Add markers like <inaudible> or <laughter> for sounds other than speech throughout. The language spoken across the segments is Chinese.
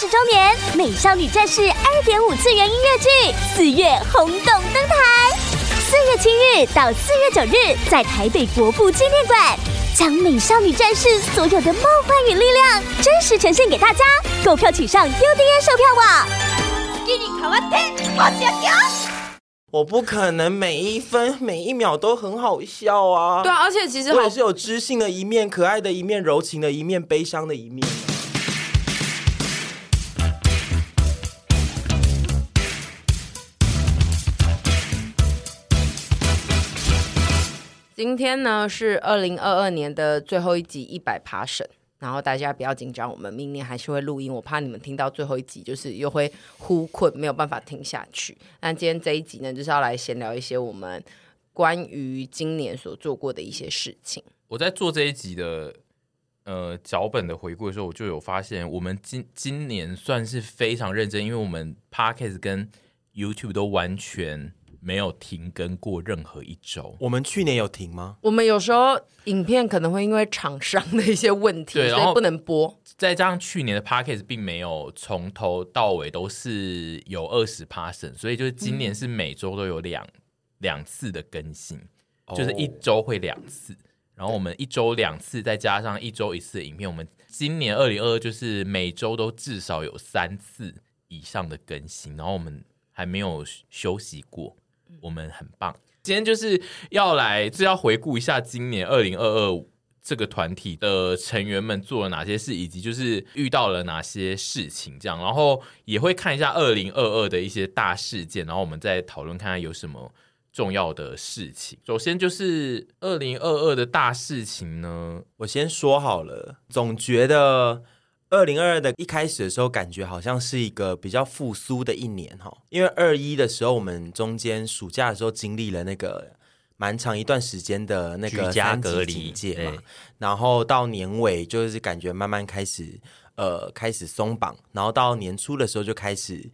十周年《美少女战士》二点五次元音乐剧四月轰动登台，四月七日到四月九日，在台北国父纪念馆，将美少女战士所有的梦幻与力量真实呈现给大家。购票请上 UDN 售票网。我不可能每一分每一秒都很好笑啊！对啊，而且其实我也是有知性的一面、可爱的一面、柔情的一面、悲伤的一面。今天呢是二零二二年的最后一集一百趴审。然后大家不要紧张，我们明年还是会录音。我怕你们听到最后一集，就是又会呼困，没有办法听下去。那今天这一集呢，就是要来闲聊一些我们关于今年所做过的一些事情。我在做这一集的呃脚本的回顾的时候，我就有发现，我们今今年算是非常认真，因为我们 Podcast 跟 YouTube 都完全。没有停更过任何一周。我们去年有停吗？我们有时候影片可能会因为厂商的一些问题，对，所以不能播。再加上去年的 Podcast 并没有从头到尾都是有二十 percent，所以就是今年是每周都有两、嗯、两次的更新，就是一周会两次。哦、然后我们一周两次，再加上一周一次的影片，我们今年二零二二就是每周都至少有三次以上的更新，然后我们还没有休息过。我们很棒，今天就是要来，是要回顾一下今年二零二二这个团体的成员们做了哪些事，以及就是遇到了哪些事情，这样，然后也会看一下二零二二的一些大事件，然后我们再讨论看看有什么重要的事情。首先就是二零二二的大事情呢，我先说好了，总觉得。二零二二的一开始的时候，感觉好像是一个比较复苏的一年哈，因为二一的时候，我们中间暑假的时候经历了那个蛮长一段时间的那个居家隔离界嘛，然后到年尾就是感觉慢慢开始呃开始松绑，然后到年初的时候就开始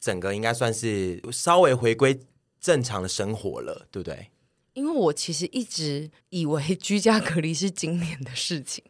整个应该算是稍微回归正常的生活了，对不对？因为我其实一直以为居家隔离是今年的事情。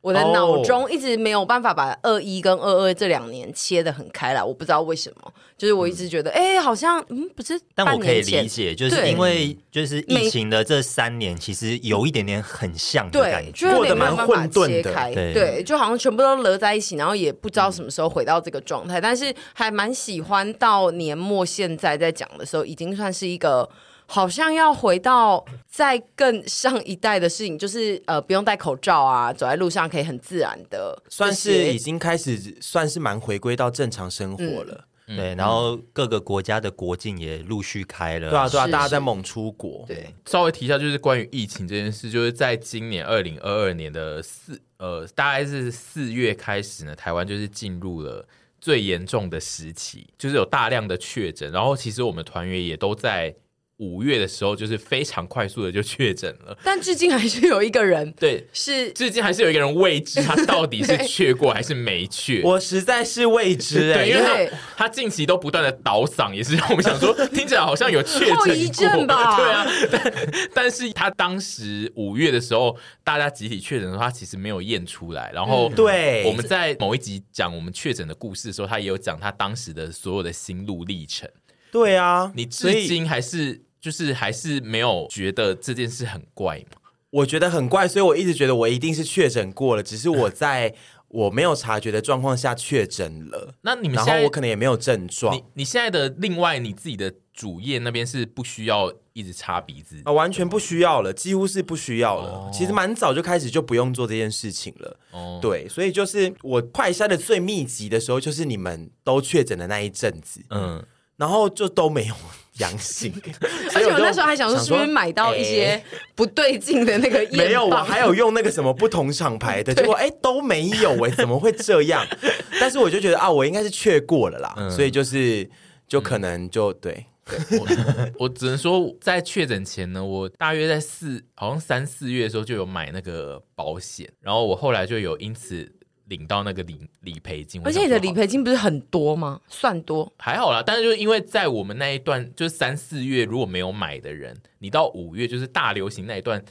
我的脑中一直没有办法把二一跟二二这两年切的很开来，我不知道为什么，就是我一直觉得，哎、好像嗯，不是，但我可以理解，就是因为就是疫情的这三年，其实有一点点很像的感觉，过得蛮混沌的，对，对，就好像全部都勒在一起，然后也不知道什么时候回到这个状态，嗯、但是还蛮喜欢到年末现在在讲的时候，已经算是一个。好像要回到再更上一代的事情，就是呃，不用戴口罩啊，走在路上可以很自然的，算是已经开始，算是蛮回归到正常生活了。嗯、对，然后各个国家的国境也陆续开了，对啊，对啊，大家在猛出国。对，稍微提一下，就是关于疫情这件事，就是在今年二零二二年的四呃，大概是四月开始呢，台湾就是进入了最严重的时期，就是有大量的确诊，然后其实我们团员也都在。五月的时候，就是非常快速的就确诊了，但至今还是有一个人，对，是至今还是有一个人未知他到底是确过还是没确，我实在是未知哎，对，因为他他近期都不断的倒嗓，也是让我们想说，听起来好像有确诊后遗症吧？<laughs> 对啊，但但是他当时五月的时候，大家集体确诊的时候，他其实没有验出来，然后对，我们在某一集讲我们确诊的故事的时候，他也有讲他当时的所有的心路历程。对啊，你至今还是。就是还是没有觉得这件事很怪吗？我觉得很怪，所以我一直觉得我一定是确诊过了，只是我在 <laughs> 我没有察觉的状况下确诊了。那你们现在，然后我可能也没有症状。你你现在的另外你自己的主页那边是不需要一直擦鼻子啊？完全不需要了，几乎是不需要了。哦、其实蛮早就开始就不用做这件事情了。哦，对，所以就是我快筛的最密集的时候，就是你们都确诊的那一阵子。嗯。然后就都没有阳性，<laughs> 而且我那时候还想说，是不是买到一些不对劲的那个验？没有，我还有用那个什么不同厂牌的，<laughs> 结果哎都没有哎，怎么会这样？<laughs> 但是我就觉得啊，我应该是确过了啦，嗯、所以就是就可能就对，对我，我只能说在确诊前呢，我大约在四好像三四月的时候就有买那个保险，然后我后来就有因此。领到那个理理赔金，而且你的理赔金不是很多吗？算多还好啦，但是就是因为在我们那一段，就是三四月如果没有买的人，你到五月就是大流行那一段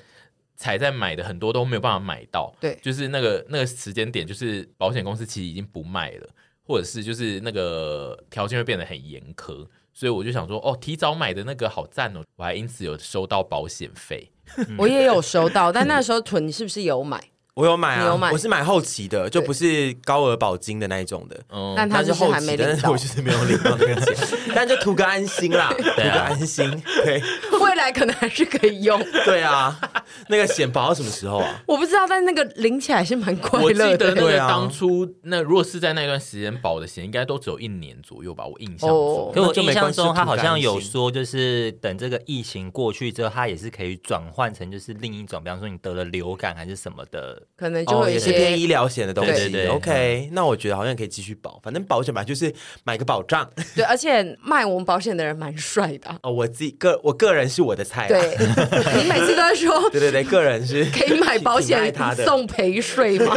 才在买的，很多都没有办法买到。对，就是那个那个时间点，就是保险公司其实已经不卖了，或者是就是那个条件会变得很严苛，所以我就想说，哦，提早买的那个好赞哦，我还因此有收到保险费，我也有收到，但那时候囤你是不是有买？我有买啊，有买，我是买后期的，就不是高额保金的那一种的。嗯，但他是后期的，但是我就是没有领到那个钱，<laughs> 但就图个安心啦，图个安心。对，未来可能还是可以用。对啊，那个险保到什么时候啊？<laughs> 我不知道，但是那个领起来是蛮快乐的。我记得当初，那如果是在那段时间保的险，应该都只有一年左右吧？我印象中，可我印象中他好像有说，就是等这个疫情过去之后，他也是可以转换成就是另一种，比方说你得了流感还是什么的。可能就会也是偏医疗险的东西，OK，那我觉得好像可以继续保，反正保险嘛就是买个保障。对，而且卖我们保险的人蛮帅的。<laughs> 哦，我自己个我个人是我的菜。对，<laughs> 你每次都在说，<laughs> 对对对，个人是可以买保险送陪睡吗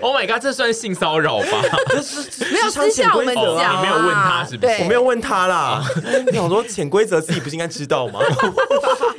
？Oh my god，这算性骚扰吧？没有私下我们讲，你没有问他是不是？我没有问他啦。你想说潜规则自己不是应该知道吗？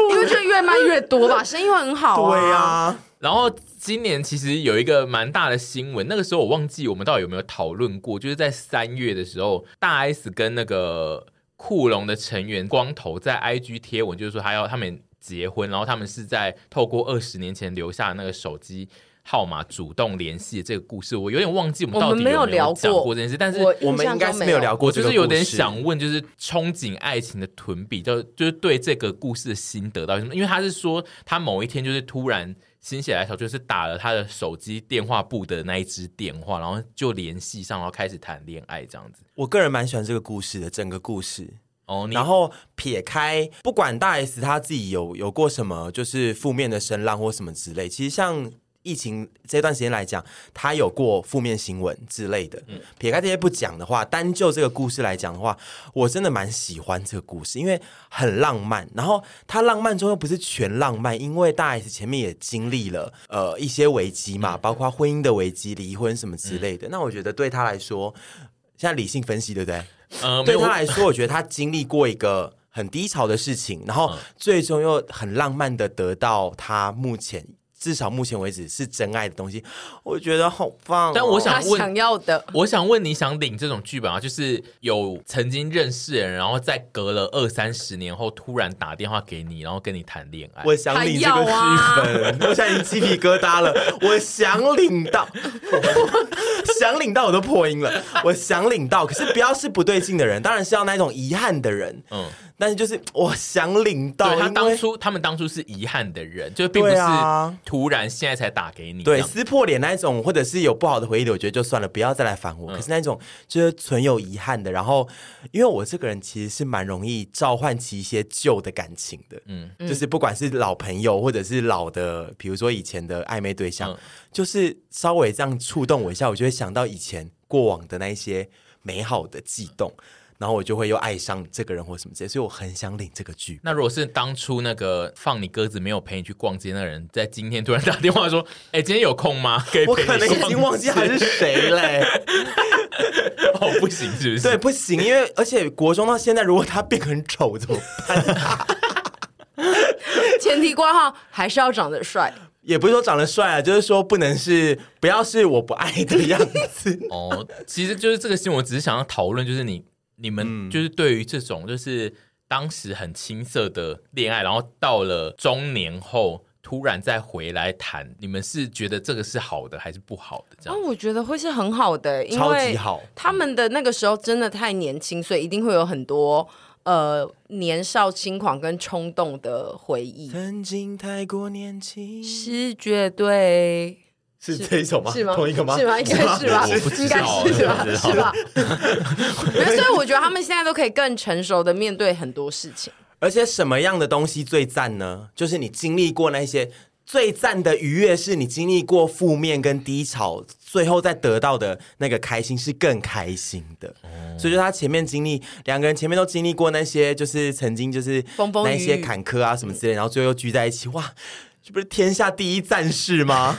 因为这越卖越多吧，生意会很好。对呀。然后今年其实有一个蛮大的新闻，那个时候我忘记我们到底有没有讨论过，就是在三月的时候，大 S 跟那个库龙的成员光头在 IG 贴文，就是说他要他们结婚，然后他们是在透过二十年前留下的那个手机号码主动联系的这个故事，我有点忘记我们到底有没有讲过这件事，但是我们应该是没有聊过，就是有点想问，就是憧憬爱情的屯比，就就是对这个故事的心得到什么？因为他是说他某一天就是突然。心血来潮，就是打了他的手机电话簿的那一支电话，然后就联系上，然后开始谈恋爱这样子。我个人蛮喜欢这个故事的，整个故事哦。然后撇开不管大 S 他自己有有过什么，就是负面的声浪或什么之类，其实像。疫情这段时间来讲，他有过负面新闻之类的。嗯，撇开这些不讲的话，单就这个故事来讲的话，我真的蛮喜欢这个故事，因为很浪漫。然后他浪漫中又不是全浪漫，因为大 S 前面也经历了呃一些危机嘛，包括婚姻的危机、离婚什么之类的。嗯、那我觉得对他来说，现在理性分析，对不对？呃，对他来说，我觉得他经历过一个很低潮的事情，然后最终又很浪漫的得到他目前。至少目前为止是真爱的东西，我觉得好棒哦。但我想问，想要的，我想问，你想领这种剧本啊？就是有曾经认识的人，然后在隔了二三十年后突然打电话给你，然后跟你谈恋爱。我想领这个剧本，啊、我现在已经鸡皮疙瘩了。我想领到，想领到我都破音了。我想领到，可是不要是不对劲的人，当然是要那种遗憾的人。嗯。但是就是我想领到，他当初他们当初是遗憾的人，就并不是突然现在才打给你。对，撕破脸那一种，或者是有不好的回忆的，我觉得就算了，不要再来烦我。可是那种就是存有遗憾的，然后因为我这个人其实是蛮容易召唤起一些旧的感情的，嗯，就是不管是老朋友或者是老的，比如说以前的暧昧对象，就是稍微这样触动我一下，我就会想到以前过往的那一些美好的悸动。然后我就会又爱上这个人或什么之类，所以我很想领这个剧。那如果是当初那个放你鸽子没有陪你去逛街那个人，在今天突然打电话说：“ <laughs> 哎、欸，今天有空吗？” <laughs> 可以陪我可能已经忘记他是谁嘞。<laughs> 哦，不行，是不是？对，不行，因为而且国中到现在，如果他变很丑怎么办？前提挂号还是要长得帅，也不是说长得帅啊，就是说不能是不要是我不爱的样子。哦，其实就是这个新闻，我只是想要讨论，就是你。你们就是对于这种就是当时很青涩的恋爱，然后到了中年后突然再回来谈，你们是觉得这个是好的还是不好的？这样？哦，我觉得会是很好的，因为超级好。他们的那个时候真的太年轻，所以一定会有很多呃年少轻狂跟冲动的回忆。曾经太过年轻，是绝对。是这一首吗？是吗？同一个吗？是吗？应该是吧？应该是吧？是吧？<laughs> 所以我觉得他们现在都可以更成熟的面对很多事情。而且什么样的东西最赞呢？就是你经历过那些最赞的愉悦，是你经历过负面跟低潮，最后再得到的那个开心是更开心的。嗯、所以就他前面经历两个人前面都经历过那些，就是曾经就是那些坎坷啊什么之类，然后最后又聚在一起，哇！这不是天下第一战士吗？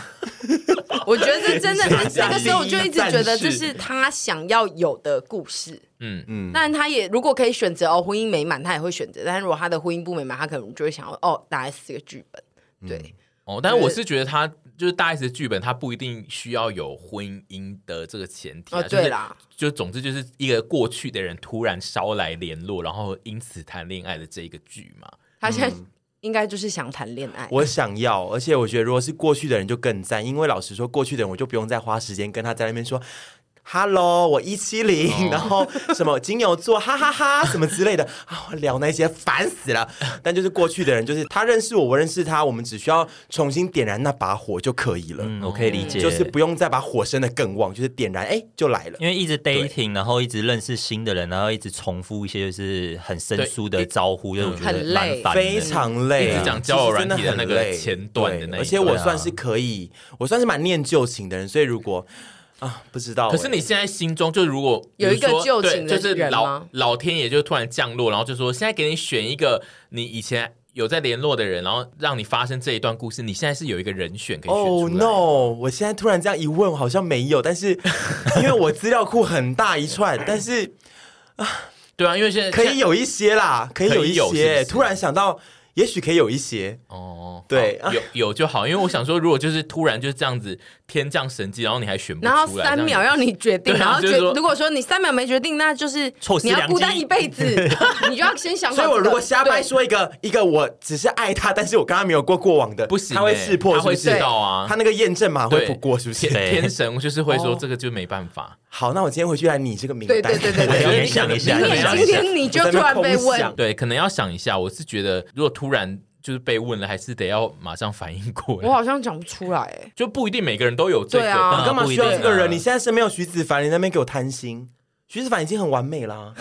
<laughs> 我觉得这真的，那个时候我就一直觉得这是他想要有的故事。嗯嗯，但他也如果可以选择哦，婚姻美满，他也会选择。但是如果他的婚姻不美满，他可能就会想要哦，大概是个剧本。对、嗯、哦，但是我是觉得他就是大 S 的剧本，他不一定需要有婚姻的这个前提啊。哦，对啦，就总之就是一个过去的人突然捎来联络，然后因此谈恋爱的这一个剧嘛。他现在应该就是想谈恋爱。我想要，而且我觉得如果是过去的人就更赞，因为老实说，过去的人我就不用再花时间跟他在那边说。Hello，我一七零，然后什么金牛座，哈哈哈，哈，什么之类的啊，聊那些烦死了。但就是过去的人，就是他认识我，我认识他，我们只需要重新点燃那把火就可以了。嗯，我可以理解，就是不用再把火升的更旺，就是点燃，哎，就来了。因为一直 dating，然后一直认识新的人，然后一直重复一些就是很生疏的招呼，就很累，非常累。一直讲交友软体的那个前段的那，而且我算是可以，我算是蛮念旧情的人，所以如果。啊，不知道。可是你现在心中就如果有一个旧情的人，就是老老天爷就突然降落，然后就说现在给你选一个你以前有在联络的人，然后让你发生这一段故事，你现在是有一个人选可以选出来。Oh no！我现在突然这样一问，好像没有，但是因为我资料库很大一串，但是啊，对啊，因为现在可以有一些啦，可以有一些，突然想到。也许可以有一些哦，对，有有就好，因为我想说，如果就是突然就是这样子天降神迹，然后你还选不出来，然后三秒让你决定，然后决如果说你三秒没决定，那就是你要孤单一辈子，<laughs> 你就要先想。所以我如果瞎掰说一个一个，我只是爱他，但是我跟他没有过过往的，不行，他会识破，他会知道啊，他那个验证码会不过，是不是？天神 <laughs> 就是会说这个就没办法。好，那我今天回去来拟这个名单，对对对对，<laughs> 我想一下，今天你就突然被问，对，可能要想一下。我是觉得，如果突然。就是被问了，还是得要马上反应过来。我好像讲不出来，哎，就不一定每个人都有这个。对啊，你干嘛需要这个人？你现在身边有徐子凡，你在那边给我贪心。徐子凡已经很完美了。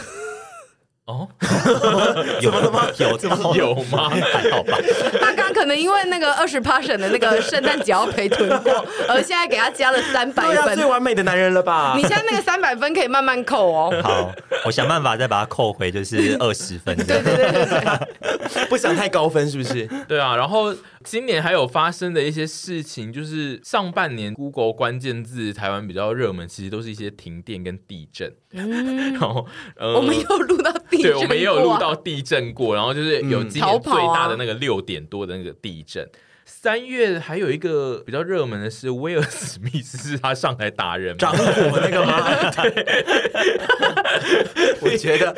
哦，<laughs> 有吗？有 <laughs> 这么有吗？还好吧。他刚可能因为那个二十 passion 的那个 <laughs> 圣诞节要陪囤过，而现在给他加了三百分，最完美的男人了吧？你现在那个三百分可以慢慢扣哦。好，我想办法再把它扣回，就是二十分。对对对对，不想太高分是不是？对啊。然后今年还有发生的一些事情，就是上半年 Google 关键字台湾比较热门，其实都是一些停电跟地震。嗯，然后呃，我们有录到地震。对，我们也有录到地震过，然后就是有今年最大的那个六点多的那个地震。三、嗯、月还有一个比较热门的是威尔史密斯，是他上台打人掌火那个吗？<laughs> 对，我觉得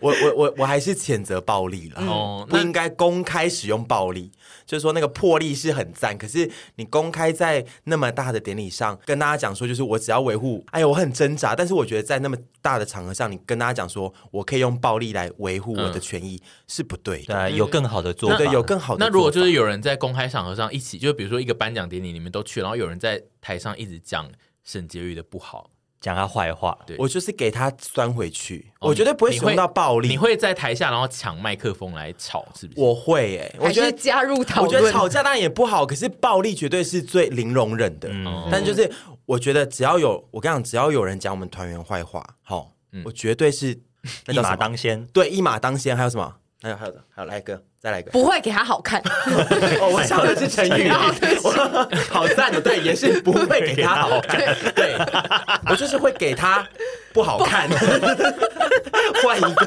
我我我我还是谴责暴力了，哦、嗯，不应该公开使用暴力。就是说那个魄力是很赞，可是你公开在那么大的典礼上跟大家讲说，就是我只要维护，哎呀，我很挣扎，但是我觉得在那么大的场合上，你跟大家讲说我可以用暴力来维护我的权益、嗯、是不对的，对，有更好的做法，对，有更好的。那如果就是有人在公开场合上一起，就比如说一个颁奖典礼，你们都去，然后有人在台上一直讲沈婕妤的不好。讲他坏话，对，我就是给他酸回去，哦、我绝对不会使用到暴力。你会在台下然后抢麦克风来吵，是不是？我会、欸，哎，我觉得加入讨论，我觉得吵架当然也不好，可是暴力绝对是最零容忍的。嗯、但就是我觉得只要有我跟你讲，只要有人讲我们团员坏话，好，嗯、我绝对是一马当先。对，一马当先。还有什么？还有还有的，还有来一个。再来一个，不会给他好看。<laughs> 哦，我笑的是成语，<laughs> 好赞的，对，也是不会给他好看。对，我就是会给他不好看。<laughs> 换一个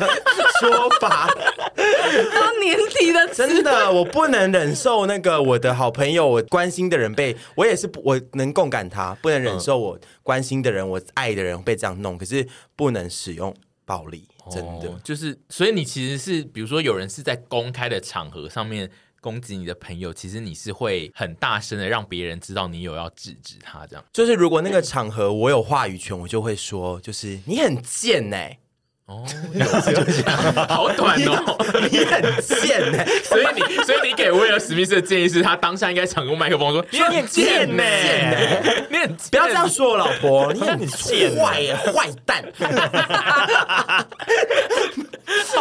说法，到年底的真的，我不能忍受那个我的好朋友，我关心的人被我也是，我能共感他，不能忍受我关心的人，我爱的人被这样弄，可是不能使用暴力。真的、哦、就是，所以你其实是，比如说有人是在公开的场合上面攻击你的朋友，其实你是会很大声的让别人知道你有要制止他，这样。就是如果那个场合我有话语权，我就会说，就是你很贱哎、欸。哦，<laughs> 有这样，<laughs> 好短哦，<laughs> 你很贱呢，所以你，所以你给威尔史密斯的建议是他当下应该抢过麦克风说：“你很贱呢，你很不要这样说，老婆，你很贱，坏耶，坏蛋。”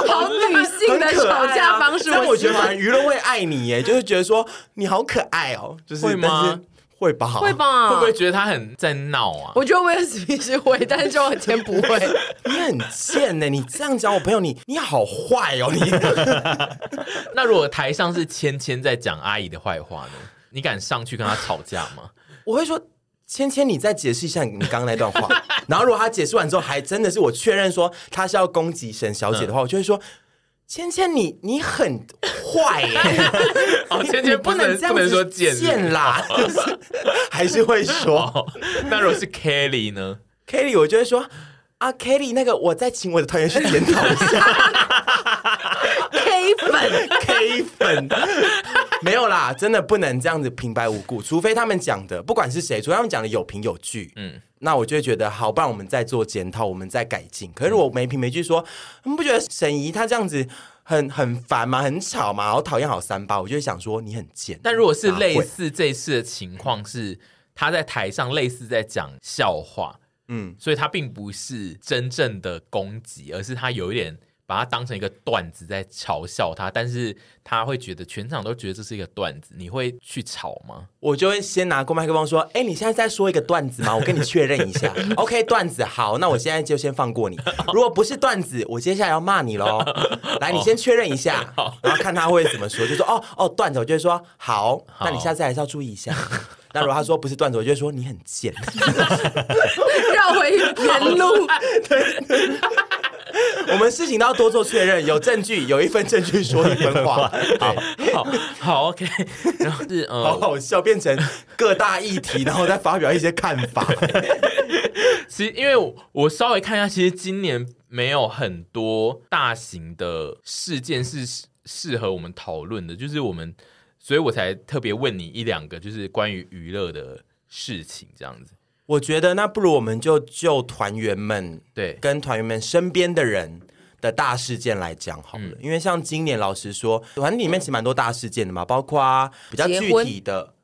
好女性的吵架方式，但我觉得舆论会爱你耶，就是觉得说你好可爱哦，就是会吗？会吧，会吧，会不会觉得他很在闹啊？我觉得威尔史密斯会，但是周华健不会。<laughs> 你很贱呢、欸，你这样讲我朋友，你你好坏哦，你。<laughs> 那如果台上是芊芊在讲阿姨的坏话呢？你敢上去跟他吵架吗？我会说，芊芊，你再解释一下你刚刚那段话。<laughs> 然后如果他解释完之后，还真的是我确认说他是要攻击沈小姐的话，嗯、我就会说。芊芊，你你很坏耶！<laughs> 哦，芊芊不能不能说贱啦，<laughs> 还是会说。那如果是 Kelly 呢？Kelly，我就会说啊，Kelly，那个我再请我的团员去检讨一下。K <laughs> 粉，K 粉，没有啦，真的不能这样子平白无故，除非他们讲的，不管是谁，除非他们讲的有凭有据，嗯。那我就会觉得好，不然我们再做检讨，我们再改进。可是我没凭没据说，你不觉得沈怡她这样子很很烦吗？很吵吗？好讨厌，好三八。我就会想说你很贱。但如果是类似这次的情况，是他在台上类似在讲笑话，嗯，所以他并不是真正的攻击，而是他有一点。把它当成一个段子在嘲笑他，但是他会觉得全场都觉得这是一个段子，你会去吵吗？我就会先拿过麦克风说：“哎，你现在在说一个段子吗？我跟你确认一下。<laughs> OK，段子好，那我现在就先放过你。如果不是段子，我接下来要骂你喽。来，你先确认一下，然后看他会怎么说，就说哦哦段子，我就会说好，那你下次还是要注意一下。<laughs> 那如果他说不是段子，我就会说你很贱，绕回原路。对。” <laughs> 我们事情都要多做确认，有证据，有一份证据说一分话。<laughs> 好好好，OK。然后是 <laughs> 呃，好好笑，变成各大议题，然后再发表一些看法。其实，因为我稍微看一下，其实今年没有很多大型的事件是适合我们讨论的，就是我们，所以我才特别问你一两个，就是关于娱乐的事情，这样子。我觉得那不如我们就就团员们对。跟团员们身边的人的大事件来讲好了，嗯、因为像今年老实说，团里面其实蛮多大事件的嘛，包括比较具体的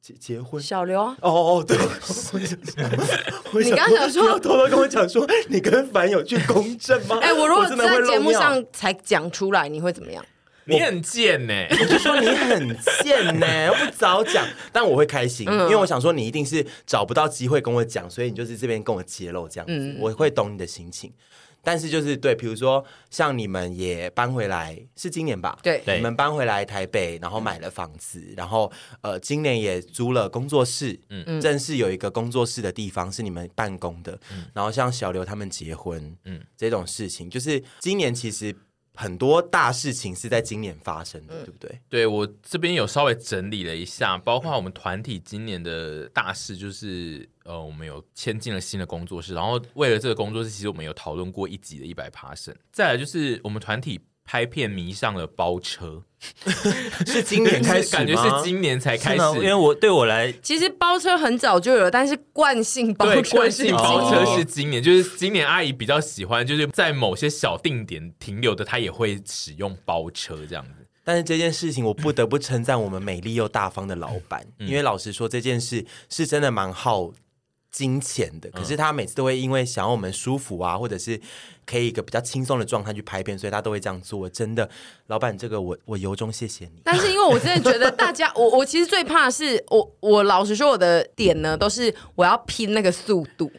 结结，婚？小刘？哦哦对，<laughs> 你刚刚想说偷偷跟我讲说你跟凡有去公证吗？哎、欸，我如果在节目上才讲出来，你会怎么样？<laughs> 你很贱呢、欸，<laughs> 我就说你很贱呢、欸，我不早讲，但我会开心，因为我想说你一定是找不到机会跟我讲，所以你就是这边跟我揭露这样子，嗯、我会懂你的心情。但是就是对，比如说像你们也搬回来，是今年吧？对，你们搬回来台北，然后买了房子，然后呃，今年也租了工作室，嗯，正式有一个工作室的地方是你们办公的，嗯，然后像小刘他们结婚，嗯，这种事情，就是今年其实。很多大事情是在今年发生的，嗯、对不对？对，我这边有稍微整理了一下，包括我们团体今年的大事，就是呃，我们有签进了新的工作室，然后为了这个工作室，其实我们有讨论过一集的一百 passion。再来就是我们团体。拍片迷上了包车，<laughs> 是今年开始感觉是今年才开始，因为我对我来，其实包车很早就有了，但是惯性包车惯性包车是今年，就是今年阿姨比较喜欢，就是在某些小定点停留的，她也会使用包车这样子。但是这件事情，我不得不称赞我们美丽又大方的老板，嗯、因为老实说，这件事是真的蛮耗金钱的。可是他每次都会因为想要我们舒服啊，或者是。可以一个比较轻松的状态去拍片，所以他都会这样做。真的，老板，这个我我由衷谢谢你。但是因为我真的觉得大家，我我其实最怕的是我我老实说，我的点呢都是我要拼那个速度，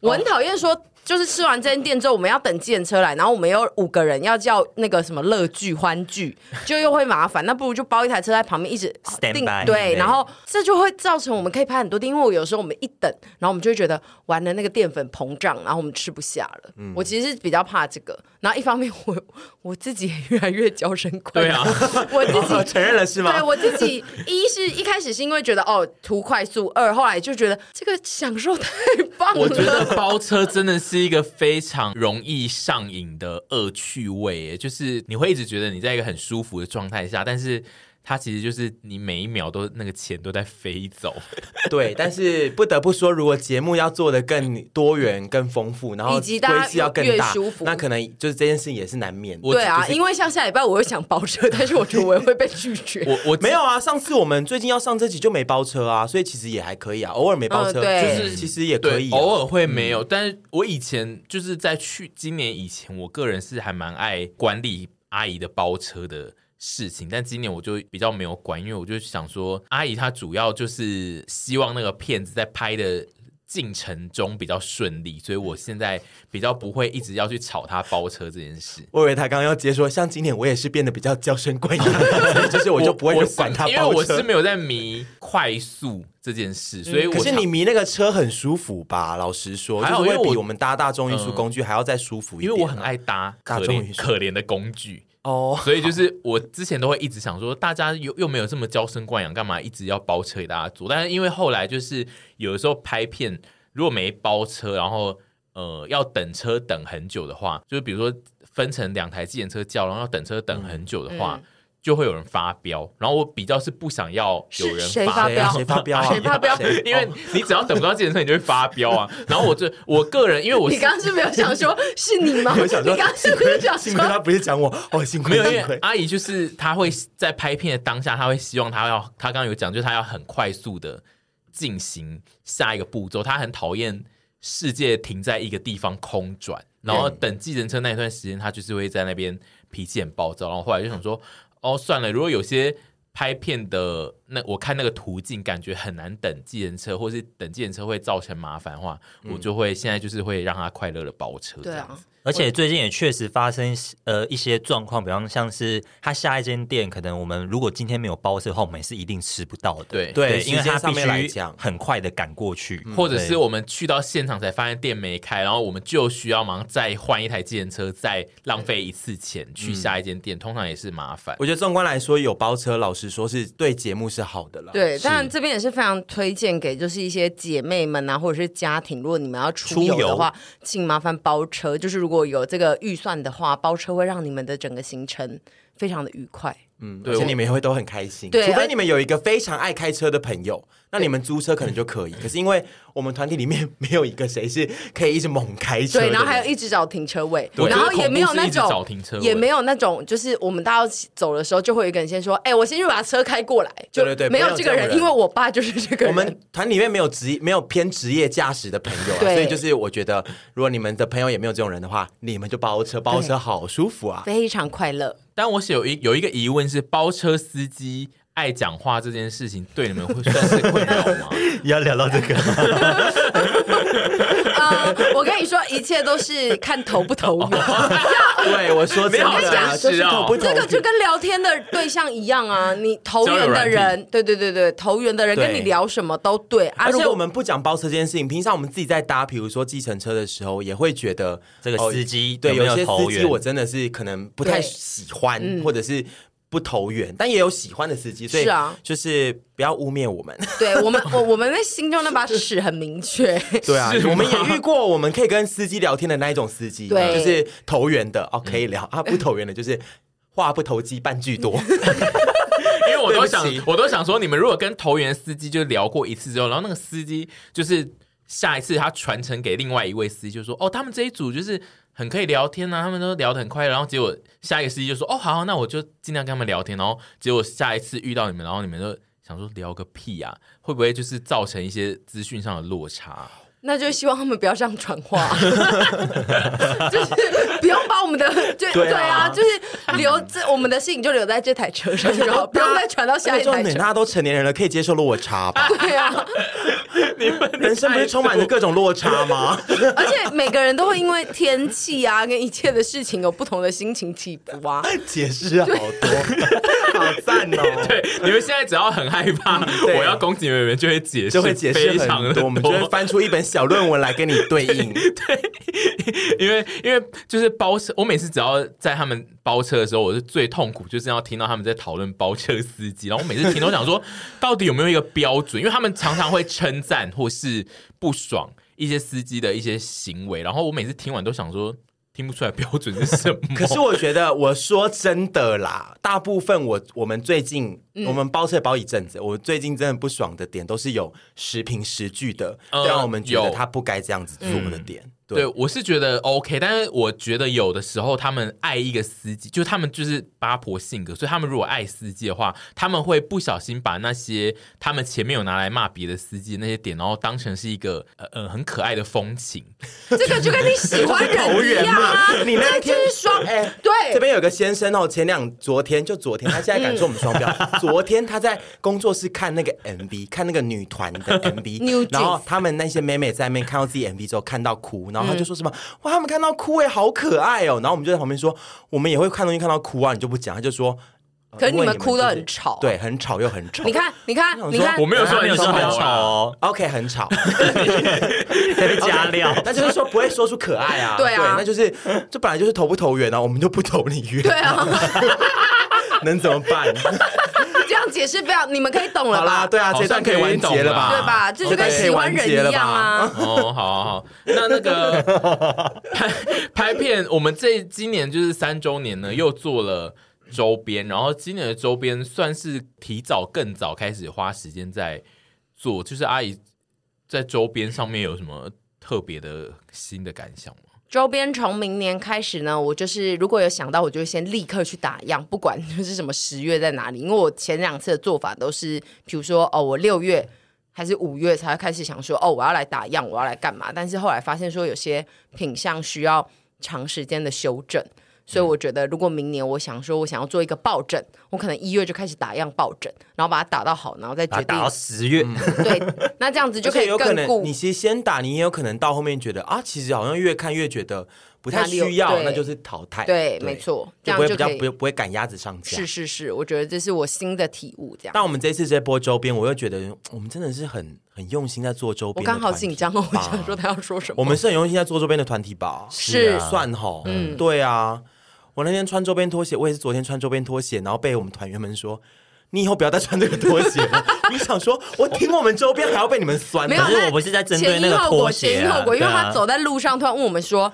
我很讨厌说。就是吃完这间店之后，我们要等计程车来，然后我们有五个人要叫那个什么乐聚欢聚，就又会麻烦。那不如就包一台车在旁边一直定 Stand by, 对，然后这就会造成我们可以拍很多店，因为我有时候我们一等，然后我们就会觉得完了那个淀粉膨胀，然后我们吃不下了。嗯、我其实是比较怕这个，然后一方面我我自己也越来越娇生惯养，对啊，<laughs> 我自己、哦、承认了是吗？对，我自己一是一开始是因为觉得哦图快速，二后来就觉得这个享受太棒了。我觉得包车真的是。是一个非常容易上瘾的恶趣味，就是你会一直觉得你在一个很舒服的状态下，但是它其实就是你每一秒都那个钱都在飞走。<laughs> 对，但是不得不说，如果节目要做的更多元、更丰富，然后规制要更大，那可能就是这件事情也是难免的。对啊，因为像下礼拜我又想包车，但是我觉得我也会被拒绝。我我没有啊，上次我们最近要上这集就没包车啊，所以其实也还可以啊，偶尔没包车，嗯、就是其实也可以、啊，偶尔会没有。嗯、但是我以前就是在去今年以前，我个人是还蛮爱管理阿姨的包车的。事情，但今年我就比较没有管，因为我就想说，阿姨她主要就是希望那个片子在拍的进程中比较顺利，所以我现在比较不会一直要去吵他包车这件事。我以为他刚刚要接说，像今年我也是变得比较娇生惯养，<laughs> 就是我就不会去管他包车，因为我是没有在迷快速这件事，所以可是你迷那个车很舒服吧？老实说，就是会比我们搭大众运输工具还要再舒服一点、啊，因为我很爱搭大众运输可怜的工具。哦，所以就是我之前都会一直想说，大家又又没有这么娇生惯养，干嘛一直要包车给大家坐？但是因为后来就是有的时候拍片，如果没包车，然后呃要等车等很久的话，就是比如说分成两台自行车叫，然后要等车等很久的话。嗯嗯就会有人发飙，然后我比较是不想要有人发飙，谁发飙啊？谁发飙？因为你只要等不到计程车，你就会发飙啊。然后我就我个人，因为我你刚刚是没有想说是你吗？<laughs> 我想说，你刚刚是不是想说他不是讲我？哦，幸亏，没有，因为阿姨就是她会在拍片的当下，她会希望她要，她刚刚有讲，就是她要很快速的进行下一个步骤，她很讨厌世界停在一个地方空转，然后等计程车那一段时间，她就是会在那边脾气很暴躁，然后后来就想说。哦，算了，如果有些拍片的那我看那个途径，感觉很难等计程车，或是等计程车会造成麻烦的话，嗯、我就会现在就是会让他快乐的包车。对啊。而且最近也确实发生呃一些状况，比方像是他下一间店，可能我们如果今天没有包车的话，我们是一定吃不到的。对对，因为他必须很快的赶过去，或者是我们去到现场才发现店没开，然后我们就需要马上再换一台计程车，再浪费一次钱去下一间店，通常也是麻烦。我觉得纵观来说，有包车，老实说是对节目是好的了。对，当然这边也是非常推荐给就是一些姐妹们啊，或者是家庭，如果你们要出游的话，请麻烦包车。就是如果有这个预算的话，包车会让你们的整个行程非常的愉快。嗯，对，而且你们也会都很开心。对，除非你们有一个非常爱开车的朋友，那你们租车可能就可以。<laughs> 可是因为我们团体里面没有一个谁是可以一直猛开车，对，然后还有一直找停车位，然后也没有那种找停车也没有那种，就是我们大家走的时候，就会有一个人先说：“哎，我先去把车开过来。”就对对，没有这个人，因为我爸就是这个人。我们团里面没有职业，没有偏职业驾驶的朋友，啊所以就是我觉得，如果你们的朋友也没有这种人的话，你们就包车，包车好舒服啊，非常快乐。但我有一有一个疑问是，包车司机爱讲话这件事情，对你们会算是困扰吗？<laughs> 要聊到这个吗？<laughs> 呃，我跟你说，一切都是看投不投缘。<laughs> 对，我说真的，就是投不投。这个就跟聊天的对象一样啊，你投缘的人，对对对对，投缘的人跟你聊什么都对。而且我们不讲包车这件事情，平常我们自己在搭，比如说计程车的时候，也会觉得这个司机对有些司机我真的是可能不太喜欢，或者是。不投缘，但也有喜欢的司机，所以啊，就是不要污蔑我们。<laughs> 对我们，我我们的心中那把尺很明确。对啊，<laughs> 我们也遇过，我们可以跟司机聊天的那一种司机，对，就是投缘的哦，可以聊啊；不投缘的，就是话不投机半句多。<laughs> 因为我都想，我都想说，你们如果跟投缘司机就聊过一次之后，然后那个司机就是下一次他传承给另外一位司机，就说哦，他们这一组就是。很可以聊天啊，他们都聊得很快，然后结果下一个司机就说：“哦，好，那我就尽量跟他们聊天。”然后结果下一次遇到你们，然后你们就想说聊个屁啊，会不会就是造成一些资讯上的落差？那就希望他们不要这样传话，<laughs> 就是不用把我们的就对啊，就是留这我们的事情就留在这台车上然后，不用再传到下一台车。大家都成年人了，可以接受落差吧？对啊，<laughs> 你们人生不是充满着各种落差吗？<laughs> 而且每个人都会因为天气啊，跟一切的事情有不同的心情起伏啊。解释好多，<laughs> 好赞哦！对，你们现在只要很害怕我要攻击你们，就会解释，就会解释很多，我们就会翻出一本。小论文来跟你对应，对，因为因为就是包车，我每次只要在他们包车的时候，我是最痛苦，就是要听到他们在讨论包车司机，然后我每次听都想说，到底有没有一个标准？因为他们常常会称赞或是不爽一些司机的一些行为，然后我每次听完都想说。听不出来标准是什么？<laughs> 可是我觉得，我说真的啦，大部分我我们最近、嗯、我们包车包一阵子，我最近真的不爽的点都是有时凭时据的，让、呃、我们觉得他不该这样子做的点。嗯对，对，我是觉得 OK，但是我觉得有的时候他们爱一个司机，就他们就是八婆性格，所以他们如果爱司机的话，他们会不小心把那些他们前面有拿来骂别的司机那些点，然后当成是一个呃呃很可爱的风情。这个就跟你喜欢人一样啊，<laughs> 你那天双哎，对，这边有个先生哦，前两昨天就昨天，他现在敢说我们双标。嗯、<laughs> 昨天他在工作室看那个 MV，看那个女团的 <laughs> MV，然后他们那些妹妹在那边看到自己 MV 之后看到哭，然后。然后他就说什么哇，他们看到哭哎，好可爱哦。然后我们就在旁边说，我们也会看东西看到哭啊，你就不讲。他就说可是你们哭得很吵，对，很吵又很吵。你看，你看，你看，我没有说，没有说很吵哦。OK，很吵，<laughs> <laughs> 加料。那就是说不会说出可爱啊。<laughs> 对啊，那就是这本来就是投不投缘啊，我们就不投你缘。对啊，能怎么办？这样解释不要，你们可以懂了吧？好啦，对啊，这段可以完结了吧？对吧？这就跟喜欢人一样啊。哦，好好好，那那个拍拍片，我们这今年就是三周年呢，又做了。周边，然后今年的周边算是提早更早开始花时间在做，就是阿姨在周边上面有什么特别的新的感想吗？周边从明年开始呢，我就是如果有想到，我就先立刻去打样，不管就是什么十月在哪里，因为我前两次的做法都是，比如说哦，我六月还是五月才开始想说哦，我要来打样，我要来干嘛？但是后来发现说有些品相需要长时间的修正。所以我觉得，如果明年我想说，我想要做一个抱枕，我可能一月就开始打样抱枕，然后把它打到好，然后再决定打到十月。嗯、<laughs> 对，那这样子就可以更顾。你其实先打，你也有可能到后面觉得啊，其实好像越看越觉得不太需要，那就是淘汰。对，对没错，这样就不会比较不不会赶鸭子上架。是是是，我觉得这是我新的体悟。这样。但我们这次这波周边，我又觉得我们真的是很很用心在做周边。我刚好紧张哦，<laughs> 我想说他要说什么。我们是很用心在做周边的团体吧？是算吼，嗯，对啊。我那天穿周边拖鞋，我也是昨天穿周边拖鞋，然后被我们团员们说：“你以后不要再穿这个拖鞋了。<laughs> ”你想说，我听我们周边还要被你们酸？没有，可是我不是在针对那个拖鞋，前因后果，因为他走在路上，突然问我们说：“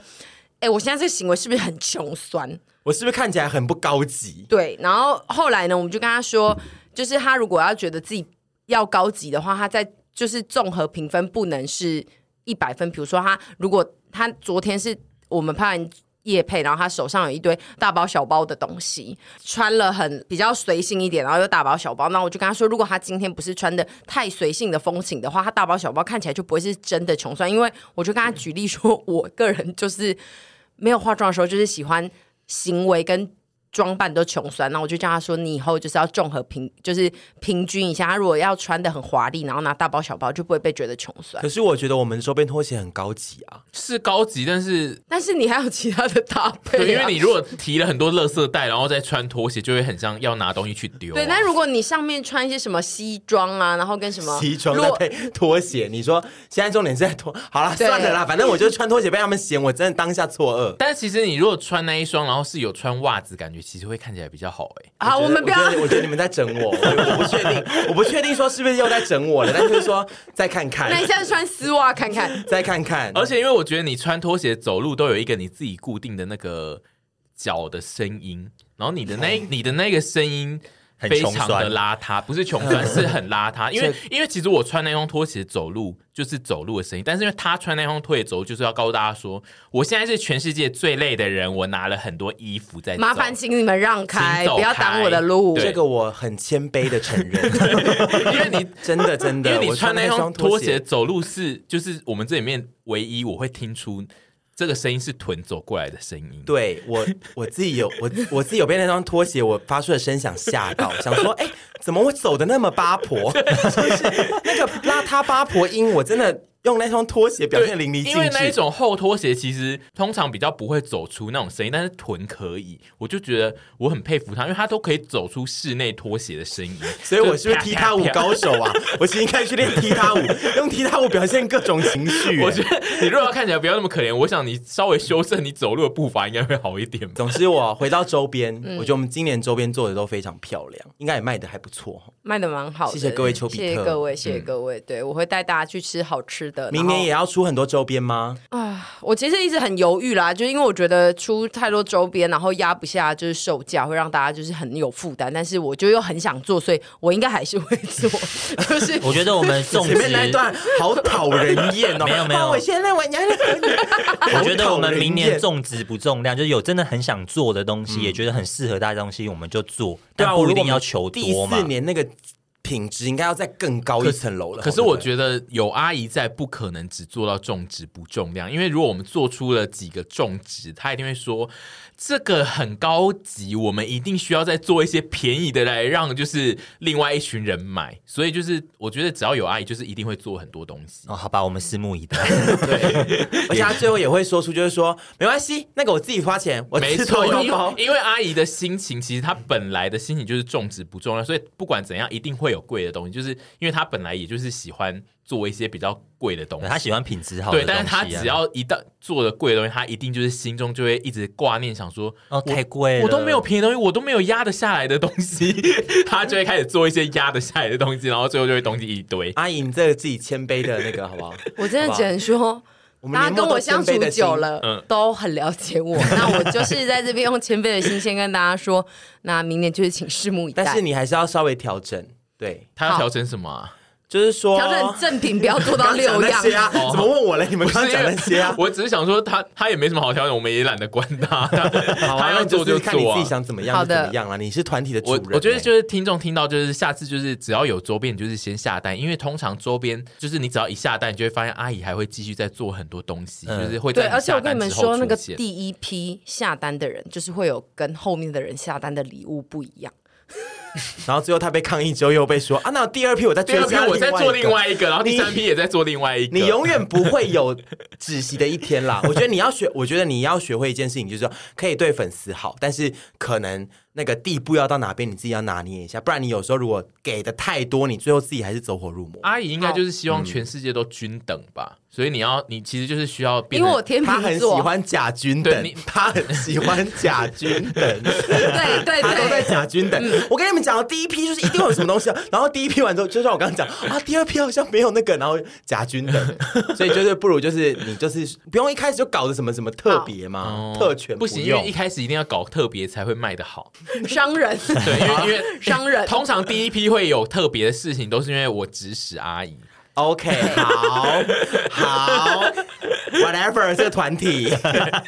哎，我现在这个行为是不是很穷酸？我是不是看起来很不高级？”对。然后后来呢，我们就跟他说，就是他如果要觉得自己要高级的话，他在就是综合评分不能是一百分。比如说，他如果他昨天是我们拍叶佩，然后他手上有一堆大包小包的东西，穿了很比较随性一点，然后又大包小包。那我就跟他说，如果他今天不是穿的太随性的风情的话，他大包小包看起来就不会是真的穷酸。因为我就跟他举例说，我个人就是没有化妆的时候，就是喜欢行为跟。装扮都穷酸，那我就叫他说：“你以后就是要综合平，就是平均一下。他如果要穿的很华丽，然后拿大包小包，就不会被觉得穷酸。”可是我觉得我们周边拖鞋很高级啊，是高级，但是但是你还有其他的搭配啊。对，因为你如果提了很多垃圾袋，然后再穿拖鞋，就会很像要拿东西去丢啊。对，那如果你上面穿一些什么西装啊，然后跟什么西装再配拖鞋，你说现在重点是在拖，好了，算了啦，反正我就穿拖鞋被他们嫌，我真的当下错愕。但是其实你如果穿那一双，然后是有穿袜子，感觉其实会看起来比较。好哎、欸，啊，我，我们不要我。我觉得你们在整我，我，我不确定，我不确定说是不是又在整我了，但是说再看看。那你现在穿丝袜看看，<laughs> 再看看。而且因为我觉得你穿拖鞋走路都有一个你自己固定的那个脚的声音，然后你的那你的那个声音。非常的邋遢，不是穷酸，<laughs> 是很邋遢。因为因为其实我穿那双拖鞋走路就是走路的声音，但是因为他穿那双拖鞋走路，就是要告诉大家说，我现在是全世界最累的人，我拿了很多衣服在。麻烦请你们让开，不要挡我的路。这个我很谦卑的承认，<laughs> 因为你 <laughs> 真的真的，因为你穿那双拖鞋走路是就是我们这里面唯一我会听出。这个声音是臀走过来的声音。对我，我自己有我我自己有被那双拖鞋我发出的声响吓到，<laughs> 想说，哎，怎么我走的那么八婆？<laughs> 就是那个邋遢八婆音，我真的。用那双拖鞋表现淋漓尽致，因为那一种厚拖鞋其实通常比较不会走出那种声音，但是臀可以，我就觉得我很佩服他，因为他都可以走出室内拖鞋的声音，所以我是不是踢踏舞高手啊？我其实应该去练踢踏舞，用踢踏舞表现各种情绪。我觉得你如果要看起来不要那么可怜，我想你稍微修正你走路的步伐应该会好一点。总之，我回到周边，嗯、我觉得我们今年周边做的都非常漂亮，应该也卖的还不错，卖的蛮好的。谢谢各位丘比特，谢谢各位，谢谢各位。嗯、对，我会带大家去吃好吃的，明年也要。出很多周边吗？啊，我其实一直很犹豫啦，就是因为我觉得出太多周边，然后压不下就是售价，会让大家就是很有负担。但是我就又很想做，所以我应该还是会做。<laughs> 就是我觉得我们种植那一段好讨人厌哦，<laughs> 没有没有，我现在我 <laughs> 我觉得我们明年种植不重量，就是有真的很想做的东西，也觉得很适合大家的东西，我们就做。对啊，不一定要求多嘛。第四年那个。品质应该要再更高一层楼了。可是我觉得有阿姨在，不可能只做到重质不重量，因为如果我们做出了几个重质，她一定会说。这个很高级，我们一定需要再做一些便宜的来让就是另外一群人买，所以就是我觉得只要有阿姨，就是一定会做很多东西。哦，好吧，我们拭目以待。对，<laughs> 而且他最后也会说出，就是说没关系，那个我自己花钱，我没错，因为因为阿姨的心情，其实她本来的心情就是重质不重量，所以不管怎样，一定会有贵的东西，就是因为她本来也就是喜欢。做一些比较贵的东西，他喜欢品质好。对，但是他只要一旦做的贵的东西，他一定就是心中就会一直挂念，想说哦，太贵了，我都没有便宜的东西，我都没有压得下来的东西，他就会开始做一些压得下来的东西，然后最后就会东西一堆。阿姨，你这个自己谦卑的那个好不好？<laughs> 我真的只能说，大家跟我相处久了，嗯，都很了解我。<laughs> 那我就是在这边用谦卑的心先跟大家说，那明年就是请拭目以待。但是你还是要稍微调整，对，他要调整什么啊？就是说，调整正品不要做到六样啊！怎么问我嘞？你们刚讲那些啊？我只是想说，他他也没什么好调整，我们也懒得管他。<laughs> 他要做就做，看你自己想怎么样就怎么样了。你是团体的主人，我觉得就是听众听到，就是下次就是只要有周边，你就是先下单，因为通常周边就是你只要一下单，你就会发现阿姨还会继续在做很多东西，就是会对。而且我跟你们说，那个第一批下单的人，就是会有跟后面的人下单的礼物不一样。然后最后他被抗议之后又被说啊，那第二批我在第二批，我在做另外一个，然后第三批也在做另外一个，你永远不会有止息的一天啦。我觉得你要学，我觉得你要学会一件事情，就是说可以对粉丝好，但是可能。那个地步要到哪边，你自己要拿捏一下，不然你有时候如果给的太多，你最后自己还是走火入魔。阿姨应该就是希望全世界都均等吧，所以你要，你其实就是需要变。因为我天秤座，他很喜欢假均等，他很喜欢假均等，<laughs> 对对对，他都在假均等。我跟你们讲，第一批就是一定会有什么东西，<laughs> 然后第一批完之后，就像我刚刚讲啊，第二批好像没有那个，然后假均等，<laughs> 所以就是不如就是你就是不用一开始就搞的什么什么特别嘛，特权不行，因为一开始一定要搞特别才会卖得好。商人。对，因为因为商人。通常第一批会有特别的事情，都是因为我指使阿姨。OK，好，好，whatever，这个团体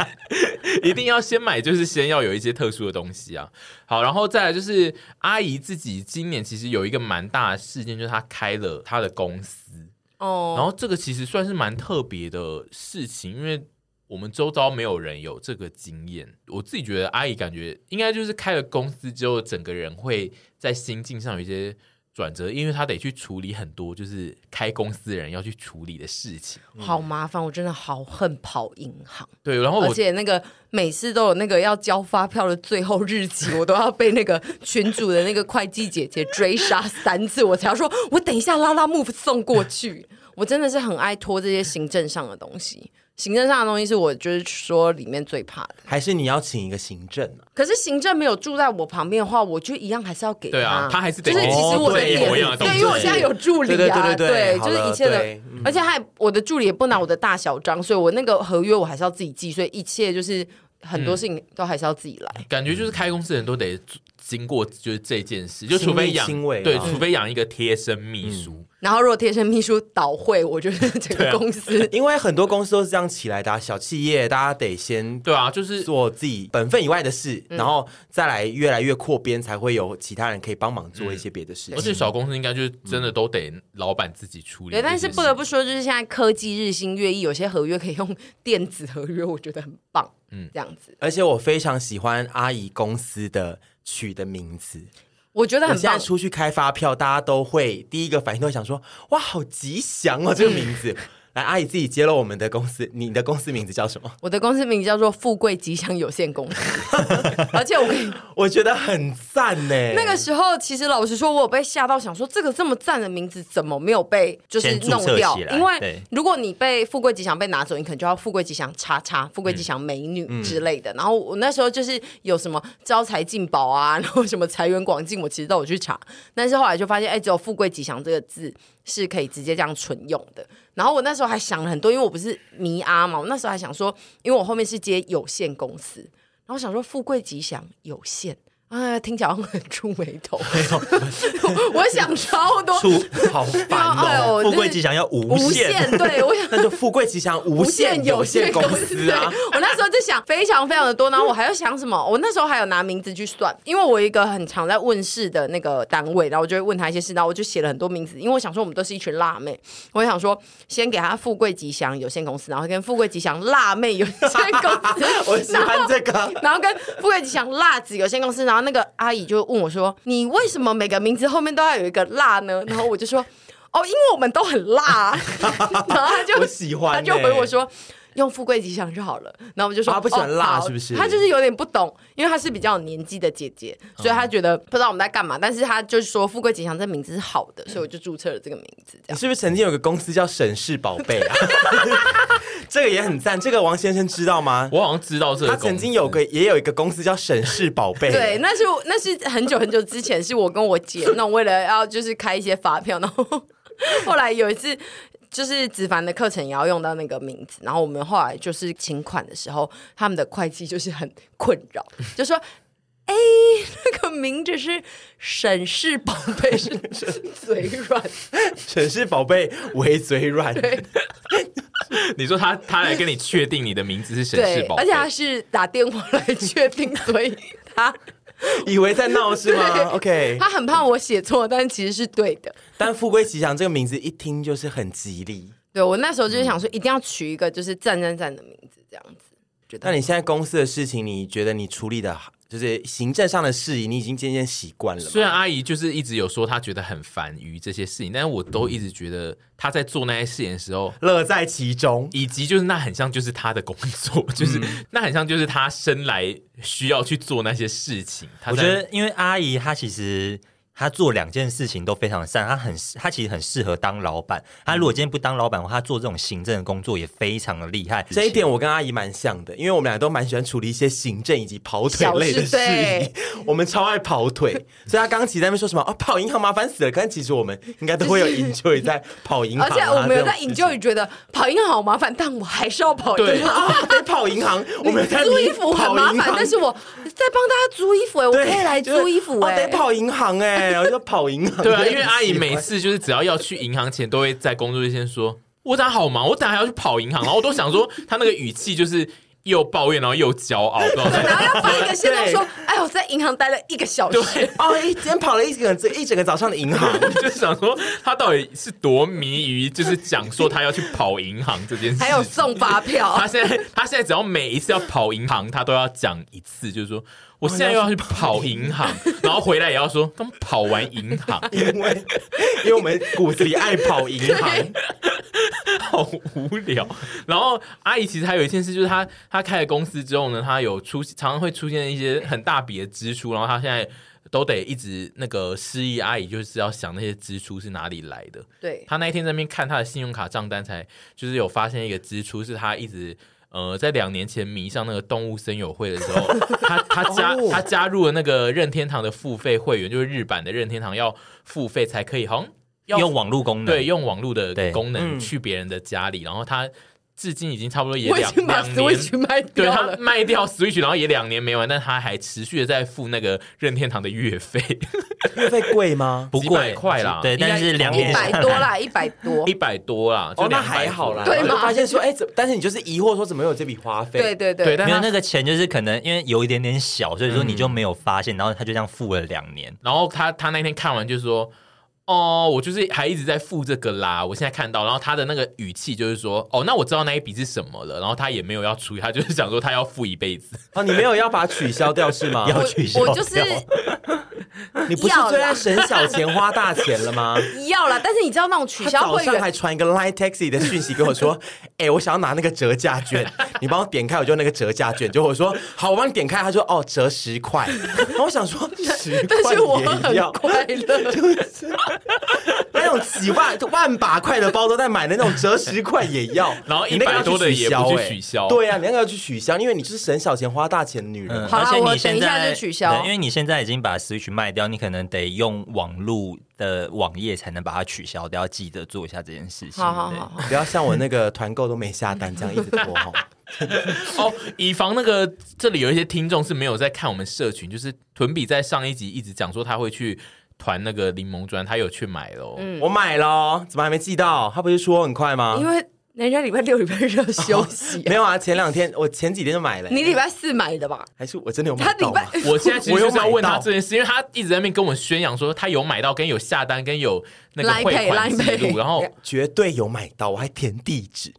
<laughs> 一定要先买，就是先要有一些特殊的东西啊。好，然后再来就是阿姨自己今年其实有一个蛮大的事件，就是她开了她的公司哦。然后这个其实算是蛮特别的事情，因为。我们周遭没有人有这个经验，我自己觉得阿姨感觉应该就是开了公司之后，整个人会在心境上有一些转折，因为他得去处理很多就是开公司的人要去处理的事情，好麻烦。我真的好恨跑银行，对，然后而且那个每次都有那个要交发票的最后日期，我都要被那个群主的那个会计姐姐追杀三次，我才要说，我等一下拉拉 move 送过去。我真的是很爱拖这些行政上的东西。行政上的东西是我就是说里面最怕的，还是你要请一个行政啊？可是行政没有住在我旁边的话，我就一样还是要给他。对啊，他还是得就是其实我的脸，哦、对，对，因为我现在有助理啊，对对对对，对就是一切的，嗯、而且还我的助理也不拿我的大小章，所以我那个合约我还是要自己记，所以一切就是很多事情都还是要自己来。嗯、感觉就是开公司的人都得经过就是这件事，就除非养对，除非养一个贴身秘书。嗯然后，如果贴身秘书倒会，我觉得整个公司，啊、因为很多公司都是这样起来的、啊。小企业，大家得先对啊，就是做自己本分以外的事，嗯、然后再来越来越扩编，才会有其他人可以帮忙做一些别的事情。嗯、而且小公司应该就是真的都得老板自己处理。对，但是不得不说，就是现在科技日新月异，有些合约可以用电子合约，我觉得很棒。嗯，这样子。而且我非常喜欢阿姨公司的取的名字。我觉得很棒。现在出去开发票，大家都会第一个反应都会想说：“哇，好吉祥哦，这个名字。”来，阿姨自己揭露我们的公司，<laughs> 你的公司名字叫什么？我的公司名字叫做富贵吉祥有限公司，<laughs> 而且我跟你，<laughs> 我觉得很赞呢。那个时候，其实老实说，我有被吓到，想说这个这么赞的名字怎么没有被就是弄掉？因为如果你被富贵吉祥被拿走，你可能就要富贵吉祥叉叉，富贵吉祥美女之类的。嗯、然后我那时候就是有什么招财进宝啊，然后什么财源广进，我其实都有去查，但是后来就发现，哎，只有富贵吉祥这个字。是可以直接这样存用的。然后我那时候还想了很多，因为我不是迷阿嘛，我那时候还想说，因为我后面是接有限公司，然后想说富贵吉祥有限哎，听起来很触眉头。<laughs> 我想超多，好烦哦！富贵吉祥要无限，对我想 <laughs> 那就富贵吉祥无限有限公司啊！我那时候就想非常非常的多，然后我还要想什么？我那时候还有拿名字去算，因为我一个很常在问事的那个单位，然后我就会问他一些事，然后我就写了很多名字，因为我想说我们都是一群辣妹，我想说先给他富贵吉祥有限公司，然后跟富贵吉祥辣妹有限公司，我喜欢这个，然后跟富贵吉祥辣子有限公司，然后。那个阿姨就问我说：“你为什么每个名字后面都要有一个辣呢？”然后我就说：“哦，因为我们都很辣。” <laughs> 然后他就喜欢、欸，他就回我说。用富贵吉祥就好了，然后我就说他不喜欢辣，是不是？他就是有点不懂，因为他是比较有年纪的姐姐，所以他觉得不知道我们在干嘛。但是他就是说富贵吉祥这名字是好的，所以我就注册了这个名字。这样，你是不是曾经有个公司叫沈氏宝贝啊？<laughs> 这个也很赞。这个王先生知道吗？我好像知道这个。他曾经有个也有一个公司叫沈氏宝贝。<laughs> 对，那是那是很久很久之前，是我跟我姐那种为了要就是开一些发票，然后 <laughs> 后来有一次。就是子凡的课程也要用到那个名字，然后我们后来就是请款的时候，他们的会计就是很困扰，就说：“哎，那个名字是沈氏宝贝，是 <laughs> 嘴软，沈氏宝贝为嘴软。”对，<laughs> 你说他他来跟你确定你的名字是沈氏宝贝，而且他是打电话来确定，所以他。<laughs> 以为在闹是吗？OK，他很怕我写错，但其实是对的。但富贵吉祥这个名字一听就是很吉利。对，我那时候就是想说，一定要取一个就是赞赞赞的名字，这样子。那你现在公司的事情，你觉得你处理的好？就是行政上的事宜，你已经渐渐习惯了。虽然阿姨就是一直有说她觉得很烦于这些事情，但是我都一直觉得她在做那些事情的时候乐在其中，以及就是那很像就是她的工作，就是、嗯、那很像就是她生来需要去做那些事情。我觉得，因为阿姨她其实。他做两件事情都非常善，他很他其实很适合当老板。他如果今天不当老板的话，他做这种行政的工作也非常的厉害。这一点我跟阿姨蛮像的，因为我们俩都蛮喜欢处理一些行政以及跑腿类的事宜。<laughs> 我们超爱跑腿，所以他刚起在那边说什么哦，跑银行麻烦死了。可是其实我们应该都会有 enjoy 在跑银行，啊，<laughs> 而且我们有在 enjoy 觉得跑银行好麻烦，但我还是要跑银行。啊，得 <laughs> 跑银行。我们在租衣服很麻烦，但是我在帮大家租衣服哎，我可以来租衣服，得跑银行哎。然后就跑银行，对啊，因为阿姨每次就是只要要去银行前，都会在工作日先说：“我等下好忙，我等下还要去跑银行。”然后我都想说，他那个语气就是又抱怨，然后又骄傲，然后要发一个现在说：“哎，我在银行待了一个小时，对哦，一天跑了一整个一整个早上的银行。<laughs> ”就是想说他到底是多迷于就是讲说他要去跑银行这件事，还有送发票。他现在他现在只要每一次要跑银行，他都要讲一次，就是说。我现在又要去跑银行，然后回来也要说刚跑完银行，因为因为我们骨子里爱跑银行，好无聊。然后阿姨其实还有一件事，就是她她开了公司之后呢，她有出常常会出现一些很大笔的支出，然后她现在都得一直那个失忆。阿姨就是要想那些支出是哪里来的。对，她那一天在那边看她的信用卡账单，才就是有发现一个支出是她一直。呃，在两年前迷上那个动物森友会的时候，<laughs> 他他加他加入了那个任天堂的付费会员，就是日版的任天堂要付费才可以，好像要用网络功能，对，用网络的功能去别人的家里，然后他。至今已经差不多也两两年，对他卖掉 Switch，然后也两年没完，但他还持续的在付那个任天堂的月费，月费贵吗？<laughs> 不贵，快啦，对，但是两年一百多啦，<laughs> 一百多，一百多啦，哦，那还好啦，对吗？发现说，哎，怎？但是你就是疑惑说，怎么有这笔花费？对对对，没有那个钱，就是可能因为有一点点小，所以说你就没有发现，然后他就这样付了两年，然后他他那天看完就说。哦，我就是还一直在付这个啦。我现在看到，然后他的那个语气就是说，哦，那我知道那一笔是什么了。然后他也没有要处理，<laughs> 他就是想说他要付一辈子。哦，你没有要把它取消掉是吗？<laughs> 要取消我，我就是，<laughs> 你不是最爱省小钱花大钱了吗？<laughs> 要了，但是你知道那种取消会员，早上还传一个 Line Taxi 的讯息跟我说，<laughs> 哎、欸，我想要拿那个折价券，你帮我点开，我就那个折价券。就我说好，我帮你点开，他说哦，折十块。然后我想说十块也要，但是我很快乐，就是。那种几万万把块的包都在买的那种折十块也要，然后一百多的也不去取消。对呀、啊，你那个要去取消，因为你就是省小钱花大钱的女人。嗯、好了，我等一下就取消。因为你现在已经把 Switch 卖掉，你可能得用网络的网页才能把它取消掉，要记得做一下这件事情。好好好，不要像我那个团购都没下单这样一直拖。<laughs> 哦，以防那个这里有一些听众是没有在看我们社群，就是屯比在上一集一直讲说他会去团那个柠檬砖，他有去买喽。嗯，我买了，怎么还没寄到？他不是说很快吗？因为人家礼拜六、礼拜日要休息、啊哦。没有啊，前两天我前几天就买了。你礼拜四买的吧？还是我真的有买到？<laughs> 我现在其实就是要问他这件事，因为他一直在那边跟我们宣扬说他有买到，跟有下单，跟有那个汇款记录，然后绝对有买到，我还填地址。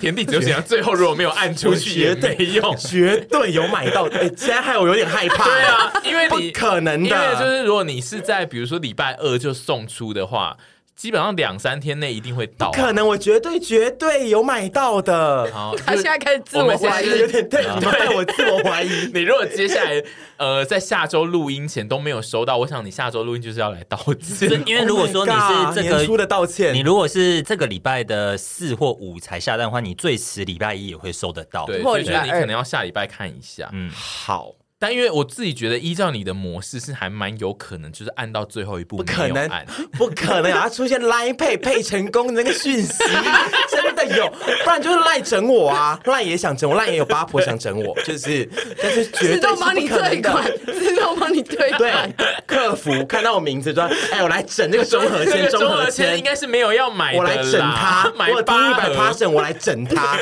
填地址，想最后如果没有按出去也没用，绝对有买到。<laughs> 哎、欸，现在害我有点害怕。对啊，因为你不可能的，因为就是如果你是在比如说礼拜二就送出的话。基本上两三天内一定会到，啊，可能我绝对绝对有买到的。好，他现在开始自我怀疑，有点对，你们带我自我怀疑。<laughs> 你如果接下来呃在下周录音前都没有收到，我想你下周录音就是要来道歉，因为如果说你是这个出的道歉，你如果是这个礼拜的四或五才下单的话，你最迟礼拜一也会收得到。对，所以觉得你可能要下礼拜看一下。嗯，好。但因为我自己觉得，依照你的模式是还蛮有可能，就是按到最后一步，不可能，<laughs> 不可能啊！出现 Line Pay 配成功的那个讯息，真的有，不然就是赖整我啊！<laughs> 赖也想整我，赖也有八婆想整我，就是，但是绝对是不可能的，自动帮你退款，自动帮你退款。对，客服看到我名字说：“ <laughs> 哎，我来整这个综合签，综合签应该是没有要买的，我来整他，买我低一百 percent，我来整他。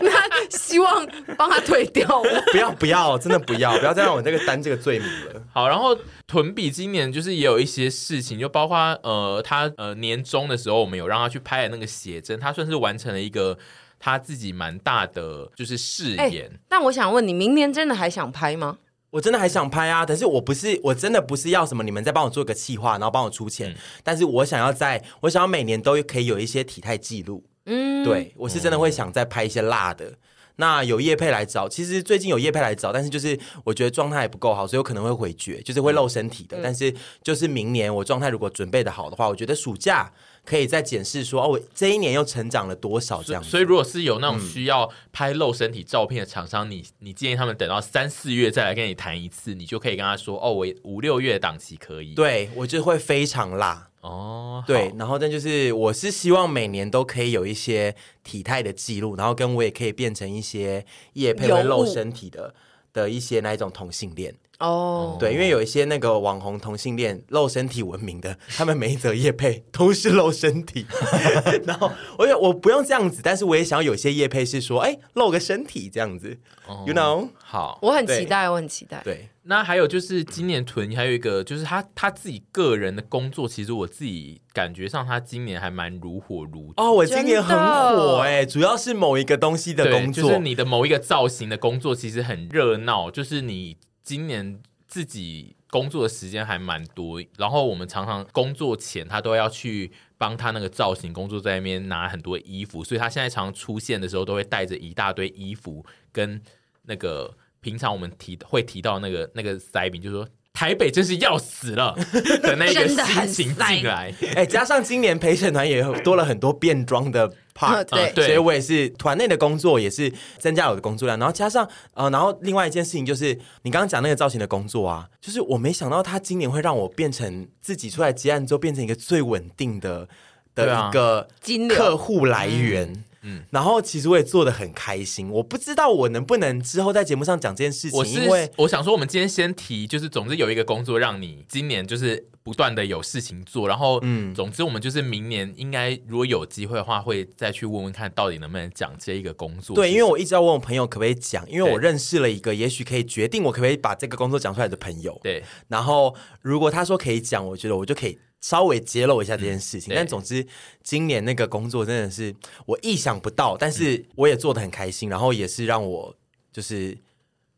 那希望帮他退掉，不要不要。真的不要，不要再让我这个担这个罪名了。<laughs> 好，然后屯比今年就是也有一些事情，就包括呃，他呃年终的时候，我们有让他去拍的那个写真，他算是完成了一个他自己蛮大的就是誓言。欸，但我想问你，明年真的还想拍吗？我真的还想拍啊，但是我不是，我真的不是要什么，你们再帮我做个企划，然后帮我出钱。嗯，但是我想要在，我想要每年都可以有一些体态记录。嗯，对，我是真的会想再拍一些辣的。那有业配来找，其实最近有业配来找，但是就是我觉得状态还不够好，所以有可能会回绝，就是会露身体的。嗯、但是就是明年我状态如果准备的好的话，我觉得暑假可以再检视说，哦，我这一年又成长了多少这样子。所以如果是有那种需要拍露身体照片的厂商，嗯、你你建议他们等到三四月再来跟你谈一次，你就可以跟他说，哦，我五六月档期可以。对，我就会非常辣。哦，对，然后但就是我是希望每年都可以有一些体态的记录，然后跟我也可以变成一些夜配会露身体的的一些那一种同性恋。哦，对，因为有一些那个网红同性恋露身体闻名的，他们每一则夜配都是露身体，<laughs> <laughs> 然后我也我不用这样子，但是我也想要有些夜配是说，哎，露个身体这样子，哦，you know，好，我很期待，我很期待。对，那还有就是今年屯还有一个就是他他自己个人的工作，其实我自己感觉上他今年还蛮如火如荼。哦，我今年很火哎，主要是某一个东西的工作，就是你的某一个造型的工作，其实很热闹，就是你。今年自己工作的时间还蛮多，然后我们常常工作前他都要去帮他那个造型工作，在那边拿很多衣服，所以他现在常常出现的时候都会带着一大堆衣服，跟那个平常我们提会提到那个那个塞饼，就是说。台北真是要死了的那个 <laughs> 心情进来，<laughs> 哎，加上今年陪审团也多了很多变装的 part，对，所以我也是团内的工作也是增加我的工作量，然后加上呃，然后另外一件事情就是你刚刚讲那个造型的工作啊，就是我没想到他今年会让我变成自己出来接案之后变成一个最稳定的的一个客户来源。嗯，然后其实我也做的很开心，我不知道我能不能之后在节目上讲这件事情。我是因为我想说，我们今天先提，就是总之有一个工作让你今年就是不断的有事情做，然后嗯，总之我们就是明年应该如果有机会的话，会再去问问看到底能不能讲这一个工作。对，因为我一直要问我朋友可不可以讲，因为我认识了一个也许可以决定我可不可以把这个工作讲出来的朋友。对，然后如果他说可以讲，我觉得我就可以。稍微揭露一下这件事情，嗯、但总之今年那个工作真的是我意想不到，但是我也做的很开心，然后也是让我就是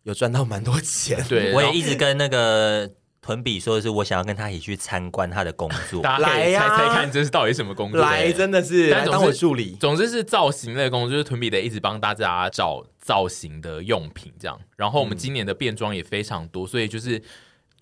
有赚到蛮多钱。对，我也一直跟那个屯比说的是，我想要跟他一起去参观他的工作，<laughs> 来呀，猜猜看这是到底什么工作？来，真的是来当我助理。总之是造型类工作，就是屯比得一直帮大家找造型的用品这样。然后我们今年的变装也非常多，所以就是。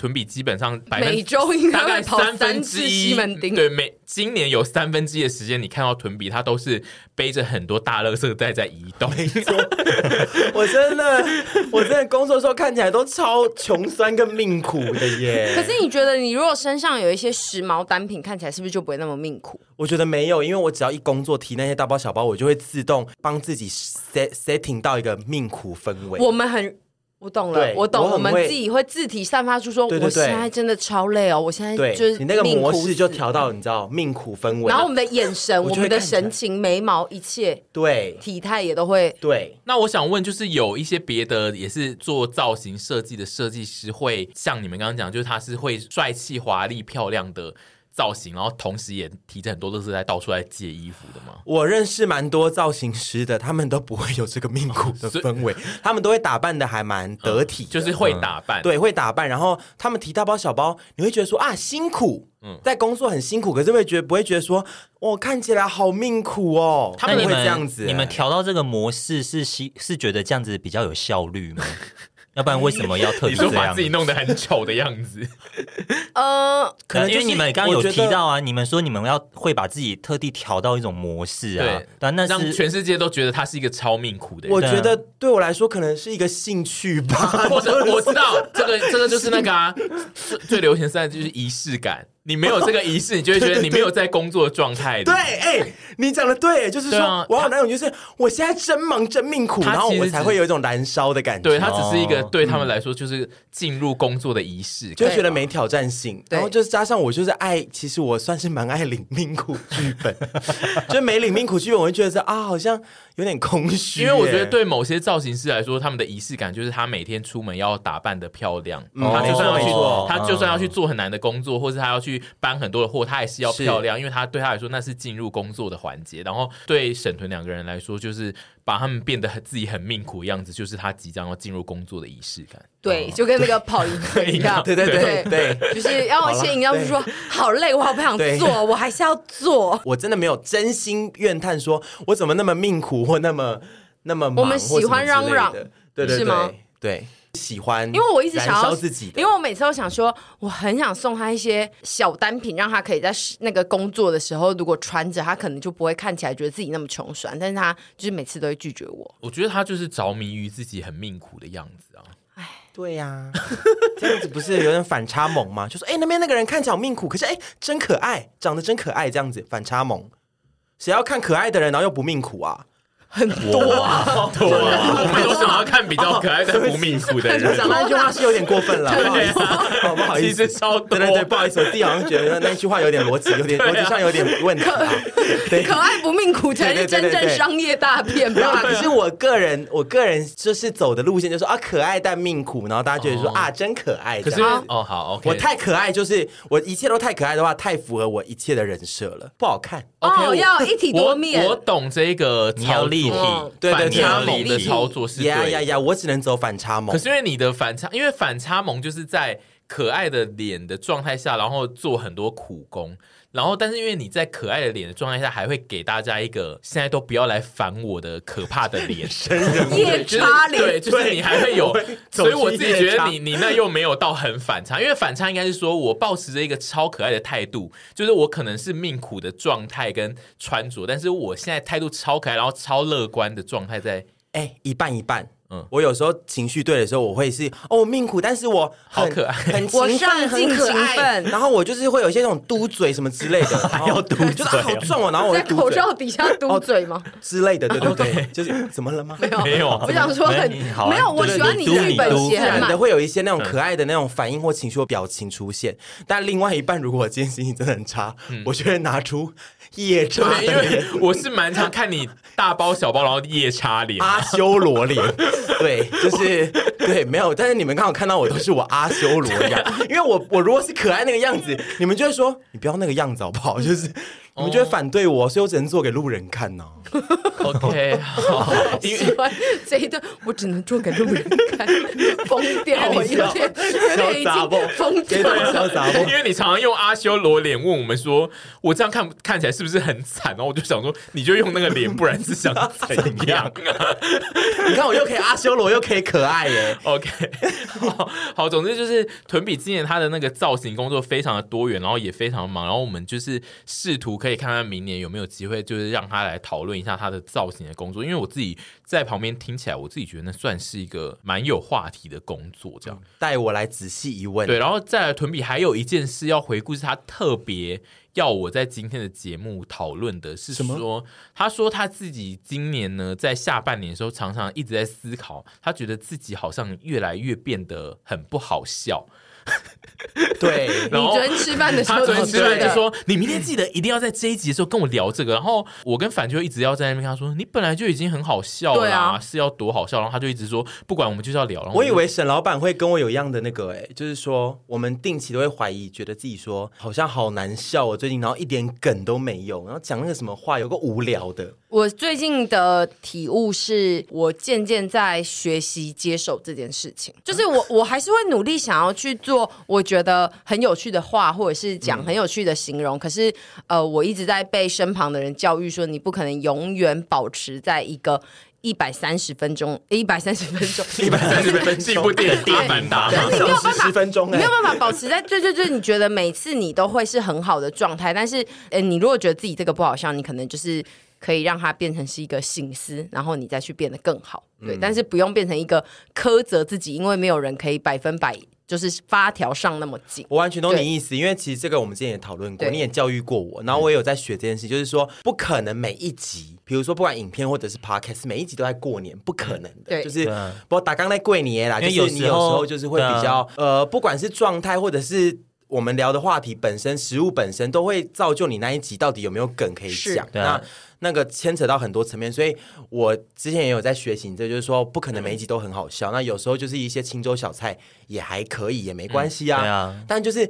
屯比基本上每周应该大概跑三分之一西门町，对，每今年有三分之一的时间，你看到屯比，他都是背着很多大垃圾袋在移动。没错，<laughs> 我真的，我真的工作的时候看起来都超穷酸跟命苦的耶。可是你觉得，你如果身上有一些时髦单品，看起来是不是就不会那么命苦？我觉得没有，因为我只要一工作提那些大包小包，我就会自动帮自己 set setting 到一个命苦氛围。我们很。我懂了，我懂，我们自己会自体散发出说，我现在真的超累哦，我现在就是你那个模式就调到你知道命苦氛围，然后我们的眼神、我们的神情、眉毛一切，对，体态也都会对。那我想问，就是有一些别的也是做造型设计的设计师，会像你们刚刚讲，就是他是会帅气、华丽、漂亮的。造型，然后同时也提着很多都是在到处来借衣服的吗？我认识蛮多造型师的，他们都不会有这个命苦的氛围，他们都会打扮的还蛮得体、嗯，就是会打扮、嗯，对，会打扮。然后他们提大包小包，你会觉得说啊辛苦，嗯，在工作很辛苦，可是会觉得不会觉得说我、哦、看起来好命苦哦。他们会这样子、欸，你们调到这个模式是希是觉得这样子比较有效率吗？<laughs> 要不然为什么要特地这样？你说把自己弄得很丑的样子？<laughs> 呃，可能因为你们刚刚有提到啊，你们说你们要会把自己特地调到一种模式啊，对，但那是让全世界都觉得他是一个超命苦的人。我觉得对我来说可能是一个兴趣吧，<laughs> 或者我知道这个这个就是那个啊，最最流行现在就是仪式感。你没有这个仪式，你就会觉得你没有在工作状态。对，哎、欸，你讲的对，就是说，啊、我有那种就是我现在真忙真命苦，然后我才会有一种燃烧的感觉。对，它只是一个对他们来说就是进入工作的仪式，就觉得没挑战性。然后就是加上我就是爱，其实我算是蛮爱领命苦剧本，<laughs> 就没领命苦剧本，我会觉得是啊，好像有点空虚。因为我觉得对某些造型师来说，他们的仪式感就是他每天出门要打扮的漂亮，嗯、他就算要去，哦、他就算要去做很难的工作，嗯、或是他要去。搬很多的货，他也是要漂亮，因为他对他来说那是进入工作的环节。然后对沈屯两个人来说，就是把他们变得很自己很命苦的样子，就是他即将要进入工作的仪式感。对，就跟那个跑一样。<laughs> 对对对对，就是要先饮料，就说好累，我好不想做，我还是要做。我真的没有真心怨叹，说我怎么那么命苦或那么那么忙。我们喜欢嚷嚷，对对对，是吗？对。喜欢，因为我一直想要自己，因为我每次都想说，我很想送他一些小单品，让他可以在那个工作的时候，如果穿着，他可能就不会看起来觉得自己那么穷酸。但是他就是每次都会拒绝我。我觉得他就是着迷于自己很命苦的样子啊。哎，对呀、啊，这样子不是有点反差萌吗？就说，哎，那边那个人看起来好命苦，可是哎，真可爱，长得真可爱，这样子反差萌。谁要看可爱的人，然后又不命苦啊？很多啊，多啊！我们都想要看比较可爱的不命苦的人。讲那句话是有点过分了，不好意思，不好意思，其实超多。对对对，不好意思，我自己好像觉得那句话有点逻辑，有点逻辑上有点问题。对，可爱不命苦才是真正商业大片。没有啊，可是我个人，我个人就是走的路线，就是说啊，可爱但命苦，然后大家觉得说啊，真可爱。可是哦，好，OK，我太可爱，就是我一切都太可爱的话，太符合我一切的人设了，不好看。哦，要一体多面。我懂这个，你要立体，对。反差萌的操作是呀呀呀！我只能走反差萌。可是因为你的反差，因为反差萌就是在可爱的脸的状态下，然后做很多苦工。然后，但是因为你在可爱的脸的状态下，还会给大家一个现在都不要来烦我的可怕的脸，<laughs> 夜叉脸。对，就是你还会有。所以我自己觉得你你那又没有到很反差，因为反差应该是说我保持着一个超可爱的态度，就是我可能是命苦的状态跟穿着，但是我现在态度超可爱，然后超乐观的状态在，哎，一半一半。嗯，我有时候情绪对的时候，我会是哦命苦，但是我好可爱，很勤奋，很勤奋。然后我就是会有一些那种嘟嘴什么之类的，<laughs> 还要嘟嘴，好壮哦。然后我在口罩底下嘟嘴吗？之类的，对对对，<laughs> 就是怎么了吗？没有。没有，我想说很没有，我喜欢你剧本写满的，会有一些那种可爱的那种反应或情绪或表情出现。但另外一半，如果我今天心情真的很差，我就会拿出夜叉，因为我是蛮常看你大包小包，然后夜叉脸、阿修罗脸。对，就是对，没有。但是你们刚好看到我都是我阿修罗一样，因为我 <laughs> 我如果是可爱那个样子，你们就会说你不要那个样子好不好？就是。你们就会反对我，所以我只能做给路人看呢。OK，好，因为这一段，我只能做给路人看。疯掉，我有点有点已经疯掉。因为你常常用阿修罗脸问我们说，我这样看看起来是不是很惨？然后我就想说，你就用那个脸，不然是想怎样 <laughs> 啊？你看我又可以阿修罗，又可以可爱耶。OK，好，好，总之就是屯比今年他的那个造型工作非常的多元，然后也非常忙，然后我们就是试图可以看看明年有没有机会，就是让他来讨论一下他的造型的工作，因为我自己在旁边听起来，我自己觉得那算是一个蛮有话题的工作，这样带我来仔细一问。对，然后再来屯比还有一件事要回顾，是他特别。要我在今天的节目讨论的是说，什么？他说他自己今年呢，在下半年的时候，常常一直在思考，他觉得自己好像越来越变得很不好笑。对，<laughs> 然后你昨天吃饭的时候，他昨天吃饭就说：“你明天记得一定要在这一集的时候跟我聊这个。”然后我跟反就一直要在那边跟他说：“你本来就已经很好笑了，啊，是要多好笑。”然后他就一直说：“不管我们就是要聊。”我以为沈老板会跟我有一样的那个，哎，就是说我们定期都会怀疑，觉得自己说好像好难笑，我最近然后一点梗都没有，然后讲那个什么话有个无聊的。我最近的体悟是我渐渐在学习接受这件事情，就是我我还是会努力想要去做我觉得很有趣的话，或者是讲很有趣的形容。嗯、可是呃，我一直在被身旁的人教育说，你不可能永远保持在一个一百三十分钟，一百三十分钟，<laughs> 一百三十分钟，进步点大蛮大，<laughs> 你没有办法十分钟，你没有办法保持在最最最，你觉得每次你都会是很好的状态。但是呃，你如果觉得自己这个不好笑，你可能就是。可以让它变成是一个醒思，然后你再去变得更好，对。嗯、但是不用变成一个苛责自己，因为没有人可以百分百就是发条上那么紧。我完全懂你意思，因为其实这个我们之前也讨论过，你也教育过我，然后我也有在学这件事，就是说不可能每一集，比如说不管影片或者是 podcast，每一集都在过年，不可能的。对，就是不过打刚在过年啦，就是你有时候就是会比较、啊、呃，不管是状态或者是。我们聊的话题本身，食物本身都会造就你那一集到底有没有梗可以讲。那那个牵扯到很多层面，所以我之前也有在学习，这就是说不可能每一集都很好笑。嗯、那有时候就是一些青州小菜也还可以，也没关系啊。嗯、啊。但就是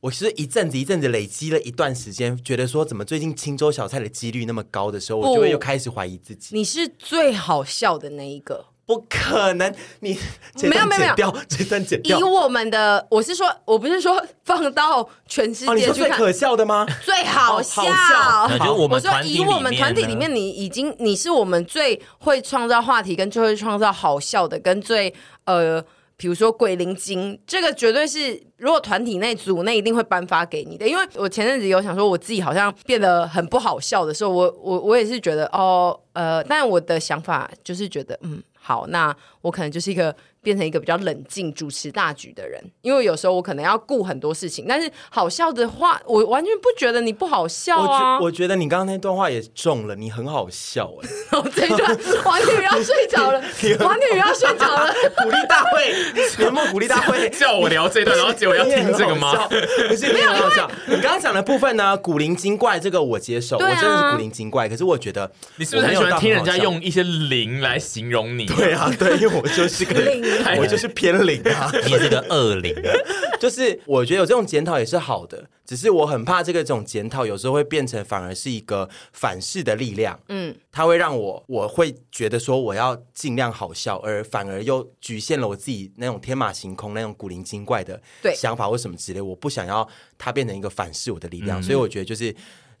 我是一阵子一阵子累积了一段时间，觉得说怎么最近青州小菜的几率那么高的时候，我就会又开始怀疑自己。你是最好笑的那一个。不可能，你没有没有没有 <laughs> 这段剪掉。以我们的，我是说，我不是说放到全世界去看。哦，最可笑的吗？最好笑。好笑。我说以我们团体里面，你已经你是我们最会创造话题，跟最会创造好笑的，跟最呃，比如说鬼灵精，这个绝对是如果团体内组内一定会颁发给你的。因为我前阵子有想说，我自己好像变得很不好笑的时候，我我我也是觉得哦呃，但我的想法就是觉得嗯。好，那我可能就是一个。变成一个比较冷静、主持大局的人，因为有时候我可能要顾很多事情。但是好笑的话，我完全不觉得你不好笑啊！我觉，我觉得你刚刚那段话也中了，你很好笑哎、欸！<laughs> 这一段 <laughs> 王女要睡着了，王女要睡着了，<laughs> 鼓励大会，年末鼓励大会叫我聊这段，然后结果要听这个吗？不是，没有好笑。你刚刚讲的部分呢，古灵精怪这个我接受，啊、我真的是古灵精怪。可是我觉得你是不是很喜欢听人家用一些灵来形容你？对啊，对，我就是个灵，我就是偏。零啊，你是个恶灵，<laughs> 就是我觉得有这种检讨也是好的，只是我很怕这个这种检讨有时候会变成反而是一个反噬的力量，嗯，它会让我我会觉得说我要尽量好笑，而反而又局限了我自己那种天马行空、那种古灵精怪的想法或什么之类，我不想要它变成一个反噬我的力量，嗯、所以我觉得就是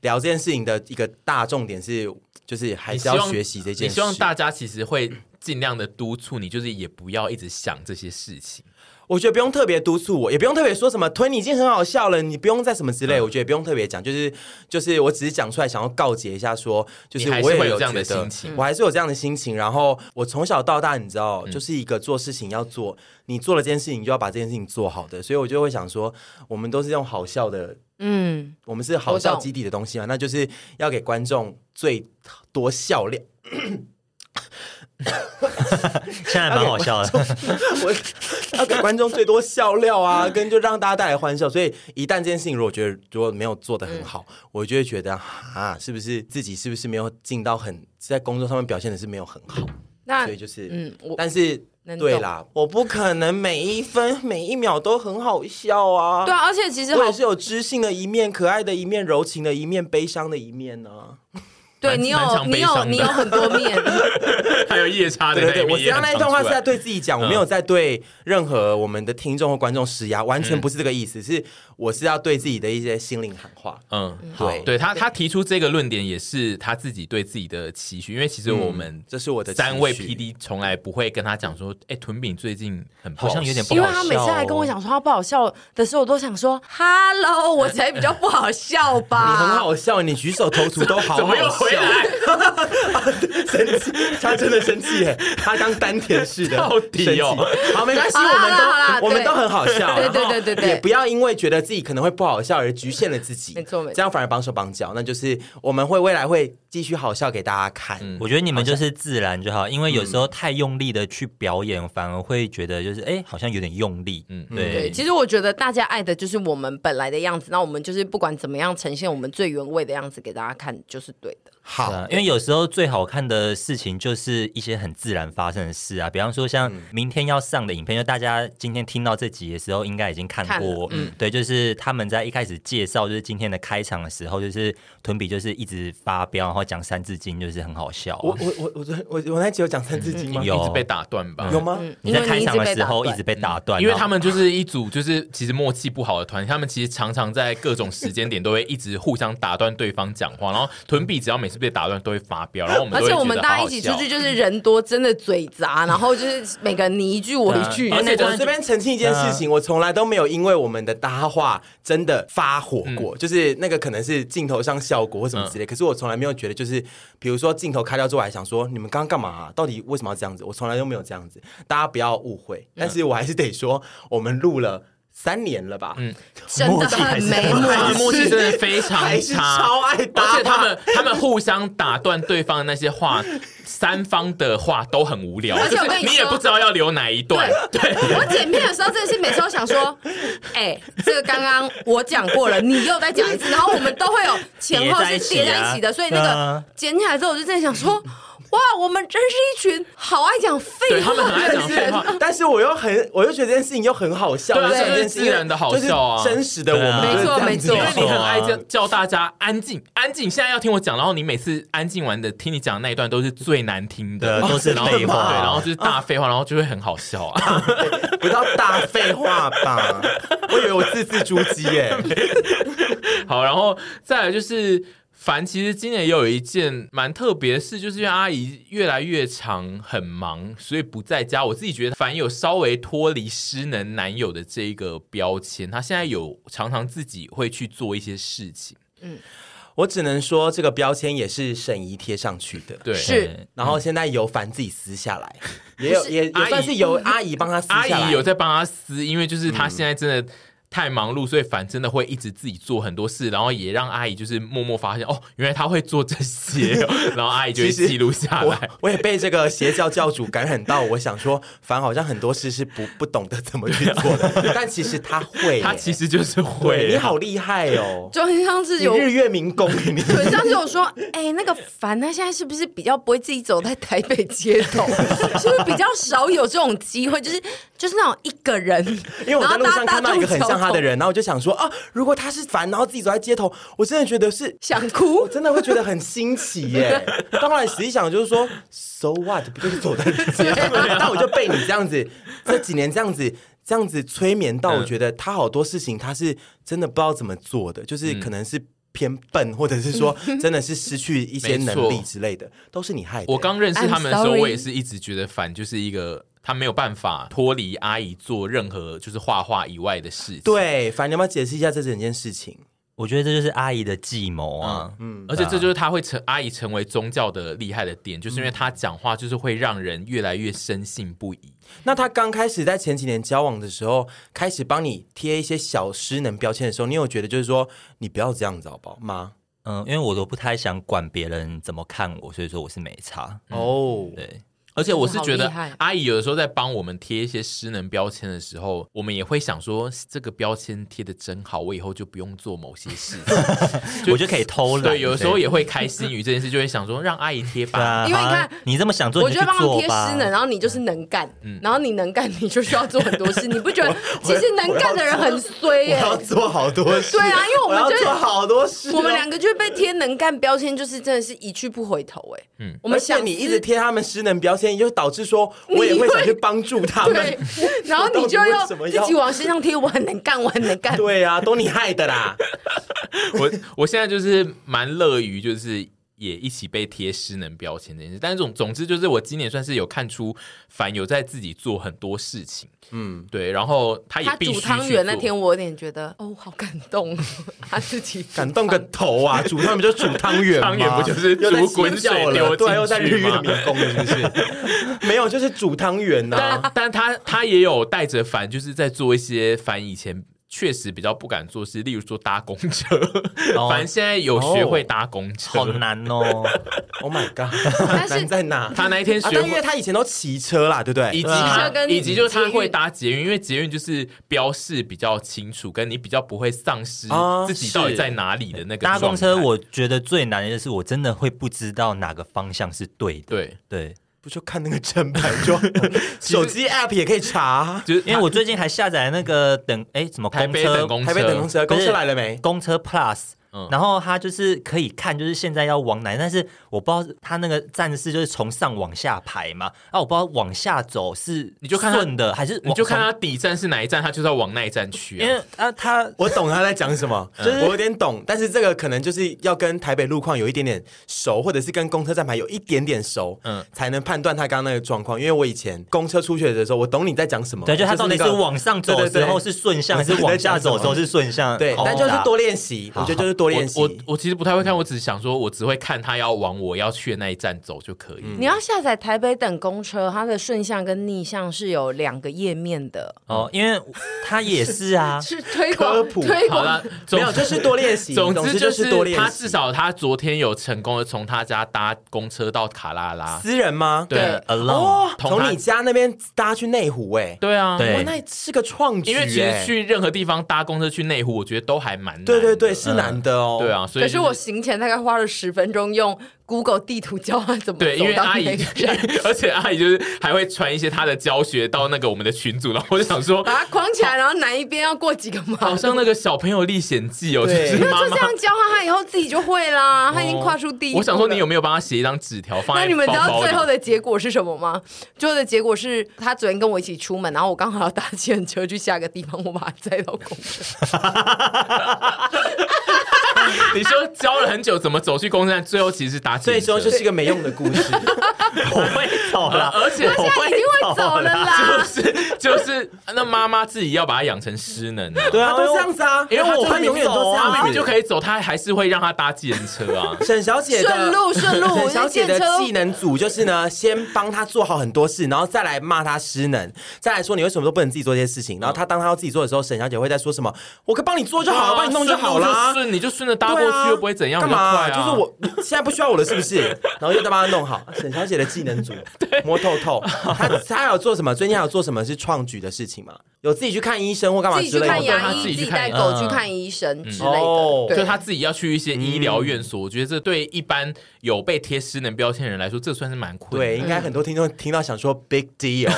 聊这件事情的一个大重点是，就是还是要学习这件事。你希望大家其实会。尽量的督促你，就是也不要一直想这些事情。我觉得不用特别督促我，也不用特别说什么“推你已经很好笑了”，你不用再什么之类。嗯、我觉得不用特别讲，就是就是，我只是讲出来，想要告诫一下说，就是我也有这样的心情，我还是有这样的心情。然后我从小到大，你知道，就是一个做事情要做，你做了这件事情，你就要把这件事情做好的。所以我就会想说，我们都是用好笑的，嗯，我们是好笑基底的东西嘛，那就是要给观众最多笑料。<laughs> 现在蛮好笑的，<laughs> 我要给观众最多笑料啊，跟就让大家带来欢笑。所以一旦这件事情如果觉得如果没有做的很好，嗯、我就会觉得啊，是不是自己是不是没有尽到很在工作上面表现的是没有很好？那所以就是嗯，但是对啦，我不可能每一分每一秒都很好笑啊。对啊，而且其实我也是有知性的一面、可爱的一面、柔情的一面、悲伤的一面呢、啊。对你有你有你有很多面，<laughs> 还有夜叉的。对对，我刚刚那一段话是在对自己讲，我没有在对任何我们的听众或观众施压，完全不是这个意思，是我是要对自己的一些心灵喊话。嗯，对，对他他提出这个论点也是他自己对自己的期许，因为其实我们这是我的三位 PD 从来不会跟他讲说，哎，屯饼最近很好像有点不好笑，因为他每次来跟我讲说他不好笑的时候，我都想说，Hello，<laughs> 我才比较不好笑吧？你很好笑，你举手投足都 <laughs> 好好笑。回来，生气，他真的生气耶！他当丹田似的，到底哦，好，没关系，我们都我们都很好笑，对对对对对，也不要因为觉得自己可能会不好笑而局限了自己，没错没错，这样反而绑手绑脚。那就是我们会未来会继续好笑给大家看。我觉得你们就是自然就好，因为有时候太用力的去表演，反而会觉得就是哎，好像有点用力。嗯，对。其实我觉得大家爱的就是我们本来的样子，那我们就是不管怎么样呈现我们最原味的样子给大家看，就是对的。好，因为有时候最好看的事情就是一些很自然发生的事啊，比方说像明天要上的影片，就大家今天听到这集的时候，应该已经看过。嗯，对，就是他们在一开始介绍就是今天的开场的时候，就是屯比就是一直发飙，然后讲三字经，就是很好笑。我我我我我我那集有讲三字经吗？有，一直被打断吧？有吗？你在开场的时候一直被打断，因为他们就是一组就是其实默契不好的团，他们其实常常在各种时间点都会一直互相打断对方讲话，然后屯比只要每次被打断都会发飙。然后我们，而且我们大家一起出去就是人多，真的嘴杂，<laughs> 然后就是每个人你一句我一句。而且我这边澄清一件事情，我从来都没有因为我们的搭话真的发火过，就是那个可能是镜头上效果或什么之类。可是我从来没有觉得，就是比如说镜头开掉之后，还想说你们刚刚干嘛？到底为什么要这样子？我从来都没有这样子，大家不要误会。但是我还是得说，我们录了。三年了吧，嗯，真的很没默契，默契。真的非常差，超爱打，而且他们他们互相打断对方的那些话，三方的话都很无聊，而且我跟你也不知道要留哪一段。对，我剪片的时候，真的是每次都想说，哎，这个刚刚我讲过了，你又再讲一次，然后我们都会有前后是叠在一起的，所以那个剪起来之后，我就在想说。哇，我们真是一群好爱讲废话的人，但是我又很，我又觉得这件事情又很好笑，对，自然的好笑啊，真实的我们，没错没错，因为你很爱叫叫大家安静安静，现在要听我讲，然后你每次安静完的听你讲的那一段都是最难听的，都是废话，对，然后就是大废话，然后就会很好笑啊，不到大废话吧？<laughs> 我以为我字字珠玑耶，<laughs> 好，然后再来就是。凡其实今年也有一件蛮特别的事，就是因为阿姨越来越长很忙，所以不在家。我自己觉得凡有稍微脱离失能男友的这一个标签，他现在有常常自己会去做一些事情。嗯，我只能说这个标签也是沈怡贴上去的，对，是。然后现在由凡自己撕下来，也有也也算是由阿姨帮他撕下来，阿姨有在帮他撕，因为就是他现在真的。太忙碌，所以凡真的会一直自己做很多事，然后也让阿姨就是默默发现哦，原来他会做这些，<laughs> 然后阿姨就会记录下来。我，我也被这个邪教教主感染到，我想说凡好像很多事是不不懂得怎么去做的，但其实他会，他其实就是会。你好厉害哦，就很像是有日月明功，你很像是有说，哎、欸，那个凡他现在是不是比较不会自己走在台北街头？<laughs> 是不是比较少有这种机会？就是就是那种一个人，<laughs> 因为我在路上看到一个很像。他的人，然后我就想说啊，如果他是烦，然后自己走在街头，我真的觉得是想哭，<laughs> 我真的会觉得很新奇耶。<laughs> 当然，实际想就是说，so what，不就是走在街头？那我就被你这样子这几年这样子这样子催眠到，我觉得他好多事情他是真的不知道怎么做的，就是可能是偏笨，或者是说真的是失去一些能力之类的，都是你害的。我刚认识他们的时候，我也是一直觉得烦就是一个。他没有办法脱离阿姨做任何就是画画以外的事情。对，凡你要不要解释一下这整件事情？我觉得这就是阿姨的计谋啊，嗯，而且这就是他会成阿姨成为宗教的厉害的点，就是因为他讲话就是会让人越来越深信不疑。那他刚开始在前几年交往的时候，开始帮你贴一些小失能标签的时候，你有觉得就是说你不要这样子好不好吗？嗯，因为我都不太想管别人怎么看我，所以说我是没差。哦，对。而且我是觉得，阿姨有的时候在帮我们贴一些失能标签的时候，我们也会想说，这个标签贴的真好，我以后就不用做某些事，<laughs> 就我就可以偷懒。对，有的时候也会开心于这件事，就会想说让阿姨贴吧。因为你看，你这么想做，我觉得帮他贴失能，然后你就是能干，然后你能干，你就需要做很多事。<laughs> 你不觉得其实能干的人很衰耶？要做好多事。对啊，因为我们就做好多事，我们两个就被贴能干标签，就是真的是一去不回头哎。嗯，我们想你一直贴他们失能标签。也就导致说，我也会想去帮助他们，然后你就要自己往身上贴，我很能干，我很能干。对啊，都你害的啦！我我现在就是蛮乐于，就是也一起被贴失能标签这件事。但是总总之，就是我今年算是有看出凡有在自己做很多事情。嗯，对，然后他也必须他煮汤圆那天，我有点觉得哦，好感动，<laughs> 他自己感动个头啊！<laughs> 煮汤圆就煮汤圆，汤圆不就是煮滚水流对，又在日月迷宫了，是不是？没有，就是煮汤圆呐。但但他他也有带着凡，就是在做一些凡以前。确实比较不敢做事，例如说搭公车，反正现在有学会搭公车，好难哦！<laughs> Oh my god，难在哪？他那一天学，因为他以前都骑车啦，对不对？以及他以及就是他会搭捷运，因为捷运就是标示比较清楚，跟你比较不会丧失自己到底在哪里的那个。搭公车我觉得最难的就是我真的会不知道哪个方向是对的。对对。不就看那个正牌就 <laughs> 手机 app 也可以查，就是因为我最近还下载那个等哎什么公车，台北等公车，台北等公车，公车来了没？公车 Plus。然后他就是可以看，就是现在要往哪，但是我不知道他那个站是就是从上往下排嘛，啊，我不知道往下走是你就看顺的还是你就看他底站是哪一站，他就是要往那一站去。因为啊，他我懂他在讲什么，就是我有点懂，但是这个可能就是要跟台北路况有一点点熟，或者是跟公车站牌有一点点熟，嗯，才能判断他刚刚那个状况。因为我以前公车出去的时候，我懂你在讲什么，对，就他到底是往上走的时候是顺向，还是往下走的时候是顺向？对，但就是多练习，我觉得就是多练习。我我其实不太会看，我只是想说，我只会看他要往我要去的那一站走就可以。你要下载台北等公车，它的顺向跟逆向是有两个页面的哦，因为它也是啊，<laughs> 是推广推广，没有就是多练习。总之就是多练习。他至少他昨天有成功的从他家搭公车到卡拉拉，私人吗？对，alone，从你家那边搭去内湖，哎，对啊，对，那是个创举。因为其实去任何地方搭公车去内湖，我觉得都还蛮难。对对对，是难的哦。对啊，所以。可是我行前大概花了十分钟用 Google 地图教他怎么走。对，因为阿姨，<laughs> 而且阿姨就是还会传一些她的教学到那个我们的群组，然后我就想说把它框起来，然后哪一边要过几个马，好像那个小朋友历险记哦，就是妈妈就这样教他，他以后自己就会啦，他已经跨出第一步。我想说，你有没有帮他写一张纸条放在？那你们知道最后的结果是什么吗？最后的结果是他昨天跟我一起出门，然后我刚好要搭计程车去下一个地方，我把他载到公车。<laughs> 你说教了很久怎么走去公车站，最后其实是打最终就是一个没用的故事。<laughs> 我会走了，而且我会走了啦。就是就是，那妈妈自己要把他养成失能。对啊，都这样子啊，因为我会永远都这样，明明就可以走，他还是会让他搭计程车啊。沈小姐的顺路顺路，<laughs> 沈小姐的技能组就是呢，先帮他做好很多事，然后再来骂他失能，再来说你为什么都不能自己做这些事情。然后他当他要自己做的时候，沈小姐会在说什么？我可以帮你做就好了，帮你弄就好了。顺你就顺着搭过去又不会怎样，干嘛？就是我现在不需要我了，是不是？然后就再帮他弄好。沈小姐的技能组，<laughs> 摸透透。<laughs> 他他有做什么？最近还有做什么是创举的事情吗？有自己去看医生或干嘛？自己去看牙医，自己带狗去看医生之类的。就他自己要去一些医疗院所，我觉得这对一般有被贴失能标签的人来说，这算是蛮困难。对，应该很多听众听到想说 big deal。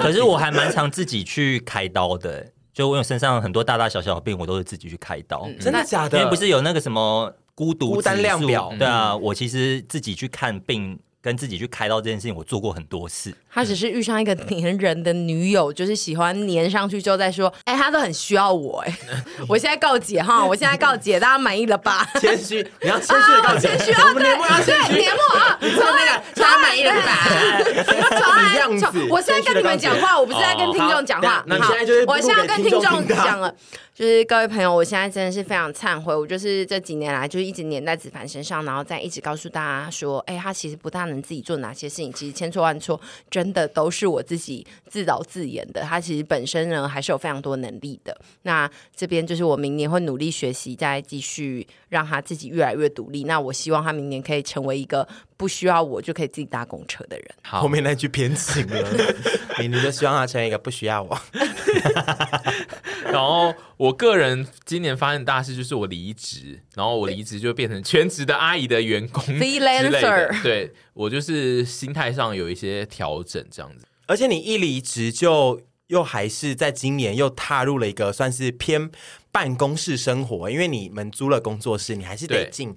可是我还蛮常自己去开刀的。就我有身上很多大大小小的病，我都是自己去开刀。嗯、真的假的？因为不是有那个什么孤独孤单量表？对啊，我其实自己去看病。跟自己去开刀这件事情，我做过很多次。他只是遇上一个黏人的女友，就是喜欢黏上去，就在说：“ <laughs> 哎、欸，他都很需要我。”哎，<laughs> 我现在告解哈，<laughs> 我现在告解，大家满意了吧？谦虚，你要谦虚的告解。谦虚啊，对，对，年末啊，从那个，大家满意了吧？从从，我现在跟你们讲话，我不是在跟听众讲话。那现在就是我现在跟听众讲了。就是各位朋友，我现在真的是非常忏悔，我就是这几年来就一直黏在子凡身上，然后再一直告诉大家说，哎，他其实不大能自己做哪些事情。其实千错万错，真的都是我自己自导自演的。他其实本身呢，还是有非常多能力的。那这边就是我明年会努力学习，再继续让他自己越来越独立。那我希望他明年可以成为一个不需要我就可以自己搭公车的人。好，后面那句偏情了，<laughs> 你你就希望他成为一个不需要我。<laughs> 然后我个人今年发生大事就是我离职，然后我离职就变成全职的阿姨的员工之类的。Freelancer 对，我就是心态上有一些调整这样子。而且你一离职就又还是在今年又踏入了一个算是偏办公室生活，因为你们租了工作室，你还是得进。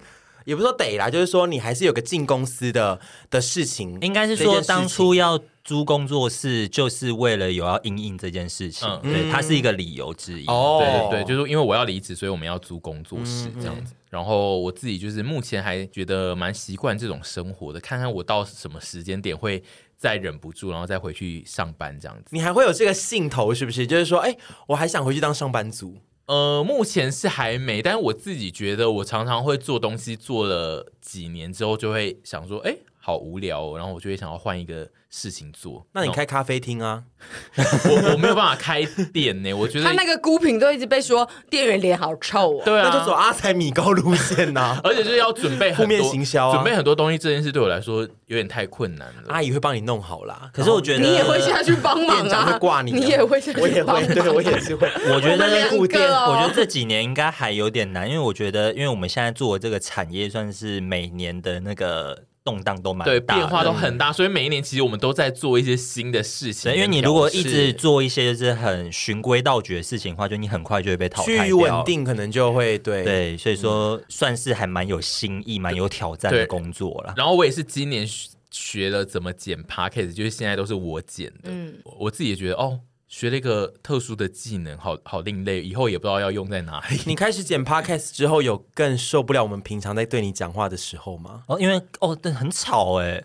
也不是说得啦，就是说你还是有个进公司的的事情。应该是说当初要租工作室，就是为了有要应应这件事情。嗯，对，它是一个理由之一。哦，对对对，就是因为我要离职，所以我们要租工作室这样子。嗯、然后我自己就是目前还觉得蛮习惯这种生活的，看看我到什么时间点会再忍不住，然后再回去上班这样子。你还会有这个兴头是不是？就是说，哎，我还想回去当上班族。呃，目前是还没，但是我自己觉得，我常常会做东西，做了几年之后，就会想说，哎，好无聊哦，然后我就会想要换一个事情做。那你开咖啡厅啊？<laughs> 我我没有办法开店呢，我觉得 <laughs> 他那个孤品都一直被说店员脸好臭哦，对啊，那就走阿财米糕路线呐，<laughs> 而且就是要准备负面行销，准备很多东西，这件事对我来说有点太困难了。阿姨会帮你弄好啦，可是我觉得你也会下去帮忙啊，会挂你，你也会下去，我也会，对我也是会。我觉得我觉得这几年应该还有点难，因为我觉得，因为我们现在做的这个产业算是每年的那个。动荡都蛮大，对，变化都很大，所以每一年其实我们都在做一些新的事情。因为你如果一直做一些就是很循规蹈矩的事情的话，就你很快就会被淘汰掉。趋于稳定，可能就会对对，所以说算是还蛮有新意、蛮有挑战的工作了。然后我也是今年学了怎么剪 Podcast，就是现在都是我剪的。嗯，我自己也觉得哦。学了一个特殊的技能，好好另类，以后也不知道要用在哪里。<laughs> 你开始剪 podcast 之后，有更受不了我们平常在对你讲话的时候吗？哦，因为哦，对，很吵哎。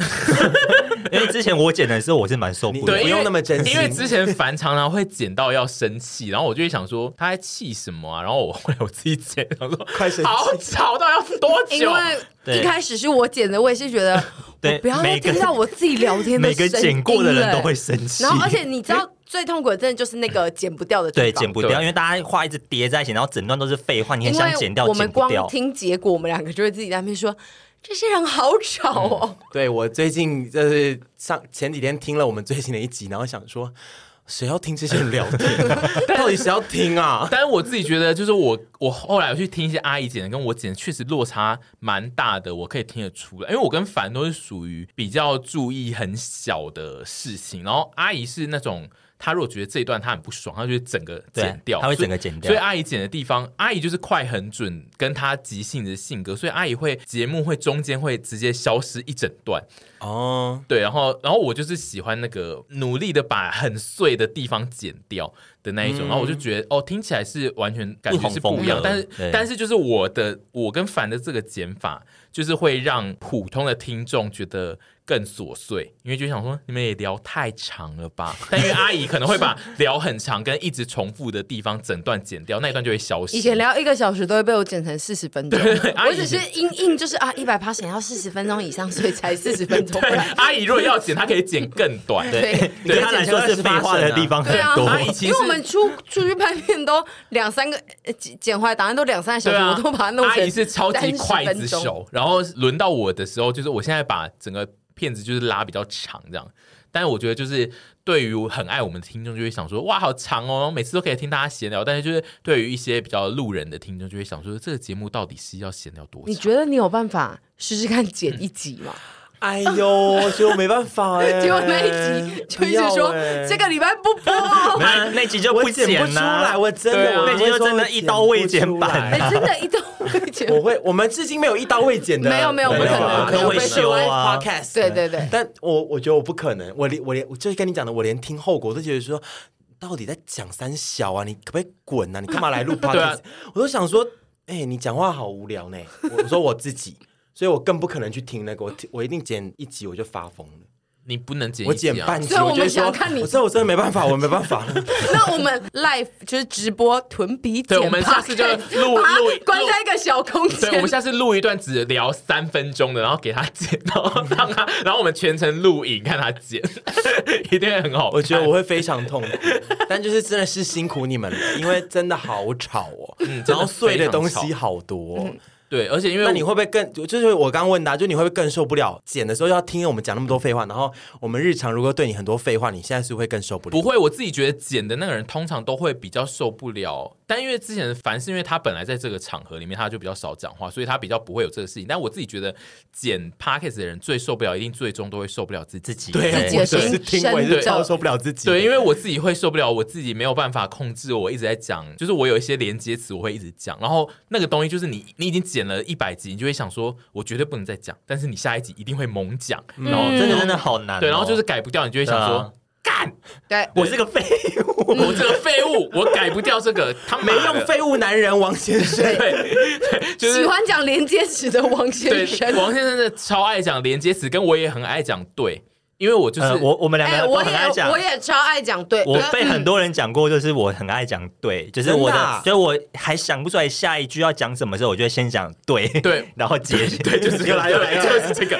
<laughs> 因为之前我剪的时候，我是蛮受不了，对，不用那么真心。因为之前凡常常会剪到要生气，然后我就会想说他在气什么啊？然后我后来我自己剪，然后说快生气，好吵到要多久？因为一开始是我剪的，我也是觉得。对，不要听到我自己聊天的。每个剪过的人都会生气。然后，而且你知道最痛苦的，真的就是那个剪不掉的。对，剪不掉，因为大家话一直叠在一起，然后整段都是废话，你很想剪掉，我们光听结果，我们两个就会自己在那边说：“这些人好吵哦。”对，我最近就是上前几天听了我们最新的一集，然后想说。谁要听这些人聊天？<laughs> 到底谁要听啊？但是我自己觉得，就是我我后来我去听一些阿姨剪的，跟我剪的确实落差蛮大的，我可以听得出来。因为我跟凡都是属于比较注意很小的事情，然后阿姨是那种。他如果觉得这一段他很不爽，他就会整个剪掉，他会整个剪掉。所以阿姨剪的地方，阿姨就是快很准，跟她即兴的性格，所以阿姨会节目会中间会直接消失一整段。哦，对，然后然后我就是喜欢那个努力的把很碎的地方剪掉的那一种，嗯、然后我就觉得哦，听起来是完全感觉是不一样，但是但是就是我的我跟凡的这个剪法，就是会让普通的听众觉得。更琐碎，因为就想说你们也聊太长了吧？但因为阿姨可能会把聊很长跟一直重复的地方整段剪掉，那一段就会消失。以前聊一个小时都会被我剪成四十分钟，对对对，我只是硬硬就是啊，一百趴想要四十分钟以上，所以才四十分钟。阿姨如果要剪，她可以剪更短。对，对她来说是废话的地方很多。阿姨其实因为我们出出去拍片都两三个剪剪回来档案都两三个小时，啊、我都把它弄成。阿姨是超级筷子手，然后轮到我的时候，就是我现在把整个。片子就是拉比较长这样，但是我觉得就是对于很爱我们的听众就会想说哇好长哦，每次都可以听大家闲聊。但是就是对于一些比较路人的听众就会想说这个节目到底是要闲聊多久？你觉得你有办法试试看剪一集吗？哎呦，所以我没办法哎。结果那一集就一直说这个礼拜不播，那那集就不剪不出来。我真的，那集就真的一刀未剪版，哎，真的，一刀未剪。我会，我们至今没有一刀未剪的，没有没有，不可能，可能会修啊。Podcast，对对对。但我我觉得我不可能，我连我连我就是跟你讲的，我连听后果都觉得说，到底在讲三小啊？你可不可以滚啊？你干嘛来录 Podcast？我都想说，哎，你讲话好无聊呢。我说我自己。所以我更不可能去听那个，我我一定剪一集我就发疯了。你不能剪，我剪半集，所以我们想看你，这我真的没办法，我没办法。<laughs> 那我们 live 就是直播囤笔剪，对，我们下次就录录，关在一个小空间。对，我们下次录一段只聊三分钟的，然后给他剪，然后 <laughs> 让他，然后我们全程录影看他剪，<laughs> 一定会很好。我觉得我会非常痛苦，但就是真的是辛苦你们了，因为真的好吵哦，嗯，然后碎的东西好多。嗯对，而且因为那你会不会更就是我刚刚问的，就你会不会更受不了剪的时候要听我们讲那么多废话？然后我们日常如果对你很多废话，你现在是会更受不了？不会，我自己觉得剪的那个人通常都会比较受不了。但因为之前凡是因为他本来在这个场合里面，他就比较少讲话，所以他比较不会有这个事情。但我自己觉得剪 Podcast 的人最受不了，一定最终都会受不了自己。对，自己的声音，对，超受不了自己。对，因为我自己会受不了，我自己没有办法控制。我一直在讲，就是我有一些连接词，我会一直讲。然后那个东西就是你，你已经剪了一百集。你就会想说，我绝对不能再讲，但是你下一集一定会猛讲，然后真的真的好难，对，然后就是改不掉，你就会想说，干，<laughs> 对我是个废物，我这个废物，我改不掉这个，他没用废物男人王先生，对，喜欢讲连接词的王先生，王先生的超爱讲连接词，跟我也很爱讲对。因为我就是、呃、我，我们两个都很爱讲，我也超爱讲对。我被很多人讲过，就是我很爱讲对，嗯、就是我的，的就是我还想不出来下一句要讲什么时候，我就会先讲对对，然后接对，就是又来又来，就是这个。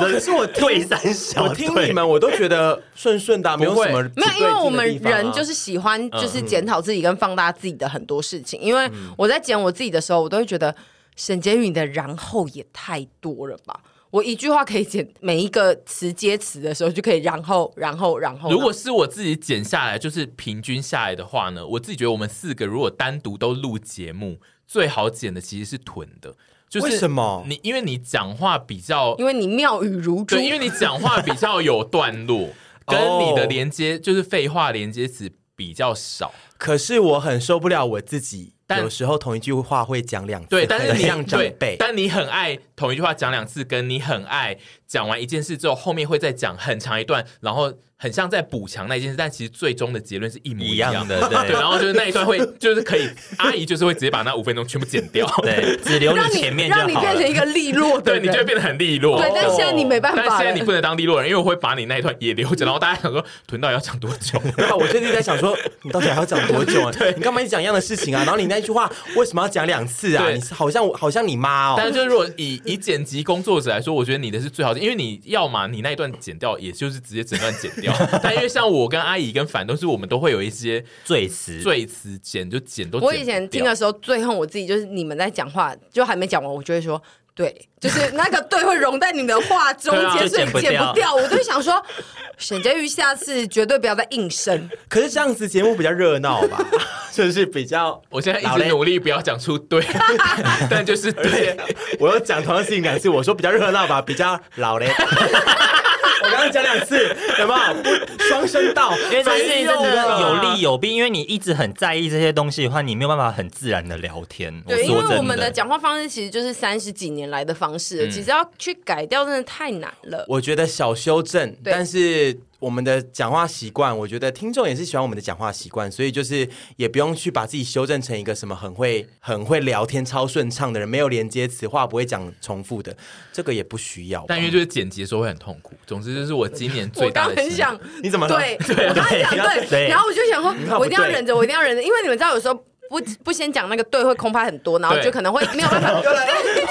可是我对三小，我听你们我都觉得顺顺的，没有什么没有，因为我们人就是喜欢就是检讨自己跟放大自己的很多事情。因为我在剪我自己的时候，我都会觉得沈婕妤的然后也太多了吧。我一句话可以剪每一个词接词的时候就可以，然后，然后，然后。如果是我自己剪下来，就是平均下来的话呢，我自己觉得我们四个如果单独都录节目，最好剪的其实是囤的。就是为什么？你因为你讲话比较，因为你妙语如珠，对，因为你讲话比较有段落，<laughs> 跟你的连接就是废话连接词比较少。可是我很受不了我自己。但有时候同一句话会讲两次，对，但是你让长辈，但你很爱同一句话讲两次，跟你很爱讲完一件事之后，后面会再讲很长一段，然后。很像在补强那件事，但其实最终的结论是一模一样，一样的。对，<laughs> 对，然后就是那一段会，<laughs> 就是可以，阿姨就是会直接把那五分钟全部剪掉，对，只留你前面就好，让你变成一个利落的，对，你就会变得很利落。对，但现在你没办法，但现在你不能当利落人，因为我会把你那一段也留着，<laughs> 然后大家想说，囤到底要讲多久？然后我最近在想说，你到底还要讲多久啊？对，你干嘛一直讲一样的事情啊？然后你那句话为什么要讲两次啊？你好像我好像你妈哦。但是就是如果以以剪辑工作者来说，我觉得你的是最好的，因为你要嘛，你那一段剪掉，也就是直接整段剪掉。<laughs> 但因为像我。跟阿姨跟反都是，我们都会有一些赘词，赘词剪就剪都剪。我以前听的时候，最恨我自己就是你们在讲话，就还没讲完，我就会说对，就是那个对会融在你们的话中间，啊、所以剪不掉。我就想说，沈佳玉下次绝对不要再应声。可是这样子节目比较热闹吧？<laughs> 就是比较，我现在一直努力不要讲出对，<laughs> 但就是对，我要讲同样事情两次，我说比较热闹吧，比较老嘞。我刚刚讲两次，<laughs> 有没有双声道？因为这件事情真的有利有弊，因为你一直很在意这些东西的话，你没有办法很自然的聊天。对，因为我们的讲话方式其实就是三十几年来的方式，嗯、其实要去改掉真的太难了。我觉得小修正，但是。我们的讲话习惯，我觉得听众也是喜欢我们的讲话习惯，所以就是也不用去把自己修正成一个什么很会很会聊天、超顺畅的人，没有连接词，话不会讲重复的，这个也不需要。但因为就是剪辑的时候会很痛苦。总之，就是我今年最大的。我刚很想，你怎么对？对，我刚想对，然后我就想说，我一定要忍着，我一定要忍着，因为你们知道，有时候不不先讲那个对，会空拍很多，然后就可能会没有办法。<laughs> <laughs>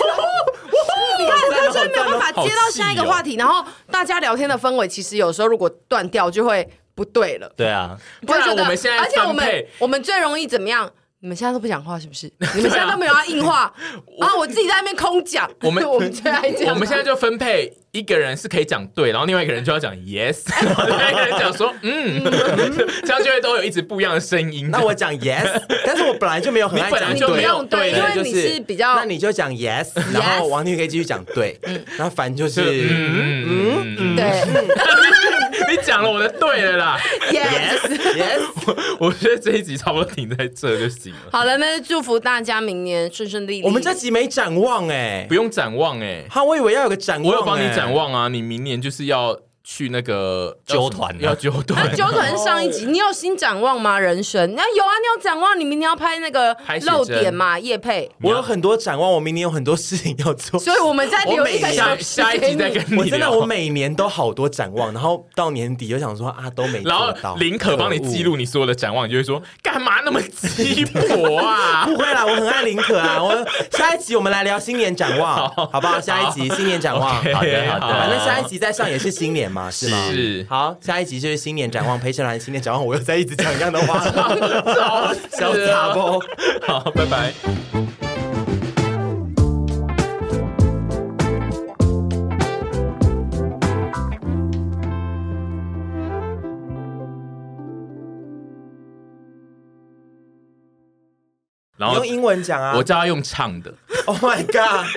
你看，他真的没有办法接到下一个话题，然后大家聊天的氛围，其实有时候如果断掉，就会不对了。对啊，不会觉得。而且我们我们最容易怎么样？你们现在都不讲话是不是？<laughs> 你们现在都没有要硬话啊？我自己在那边空讲。我们 <laughs> 我们最爱这样。我们现在就分配。一个人是可以讲对，然后另外一个人就要讲 yes，<laughs> 然后另外一个人讲说 <laughs> 嗯，这样就会都有一直不一样的声音。那我讲 yes，<laughs> 但是我本来就没有很爱讲对，因为你是比较，那你就讲 yes，然后王俊可以继续讲对，然后凡就是嗯嗯对，你讲了我的对了啦，yes。Yes，我觉得这一集差不多停在这就行了。好了，那就祝福大家明年顺顺利利。我们这集没展望哎，不用展望哎，哈，我以为要有个展望。我有帮你展展望啊！你明年就是要去那个纠团，要纠团，纠团上一集，你有新展望吗？人生那有啊，你有展望，你明天要拍那个露点嘛？叶佩，我有很多展望，我明年有很多事情要做，所以我们在留一下下一集再跟你。我真的，我每年都好多展望，然后到年底又想说啊，都没做到。然后林可帮你记录你所有的展望，你就会说干嘛那么鸡婆啊？<laughs> 不会啦，我很爱林可啊。我下一集我们来聊新年展望，好不好？下一集新年展望，<laughs> 好的好的，反正下一集再上也是新年嘛，是吗？是。好，下一集就是新年展望，陪审团 <laughs> 新年展望，我又在一直讲一样的话，小杂包，好，拜拜。然后用英文讲啊，我叫他用唱的。Oh my god，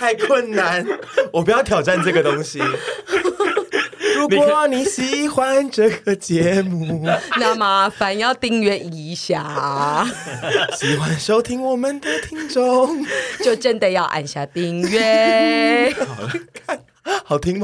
太困难，我不要挑战这个东西。如果你喜欢这个节目，<laughs> 那麻烦要订阅一下。<laughs> 喜欢收听我们的听众，就真的要按下订阅。<laughs> 好了，看好听吗？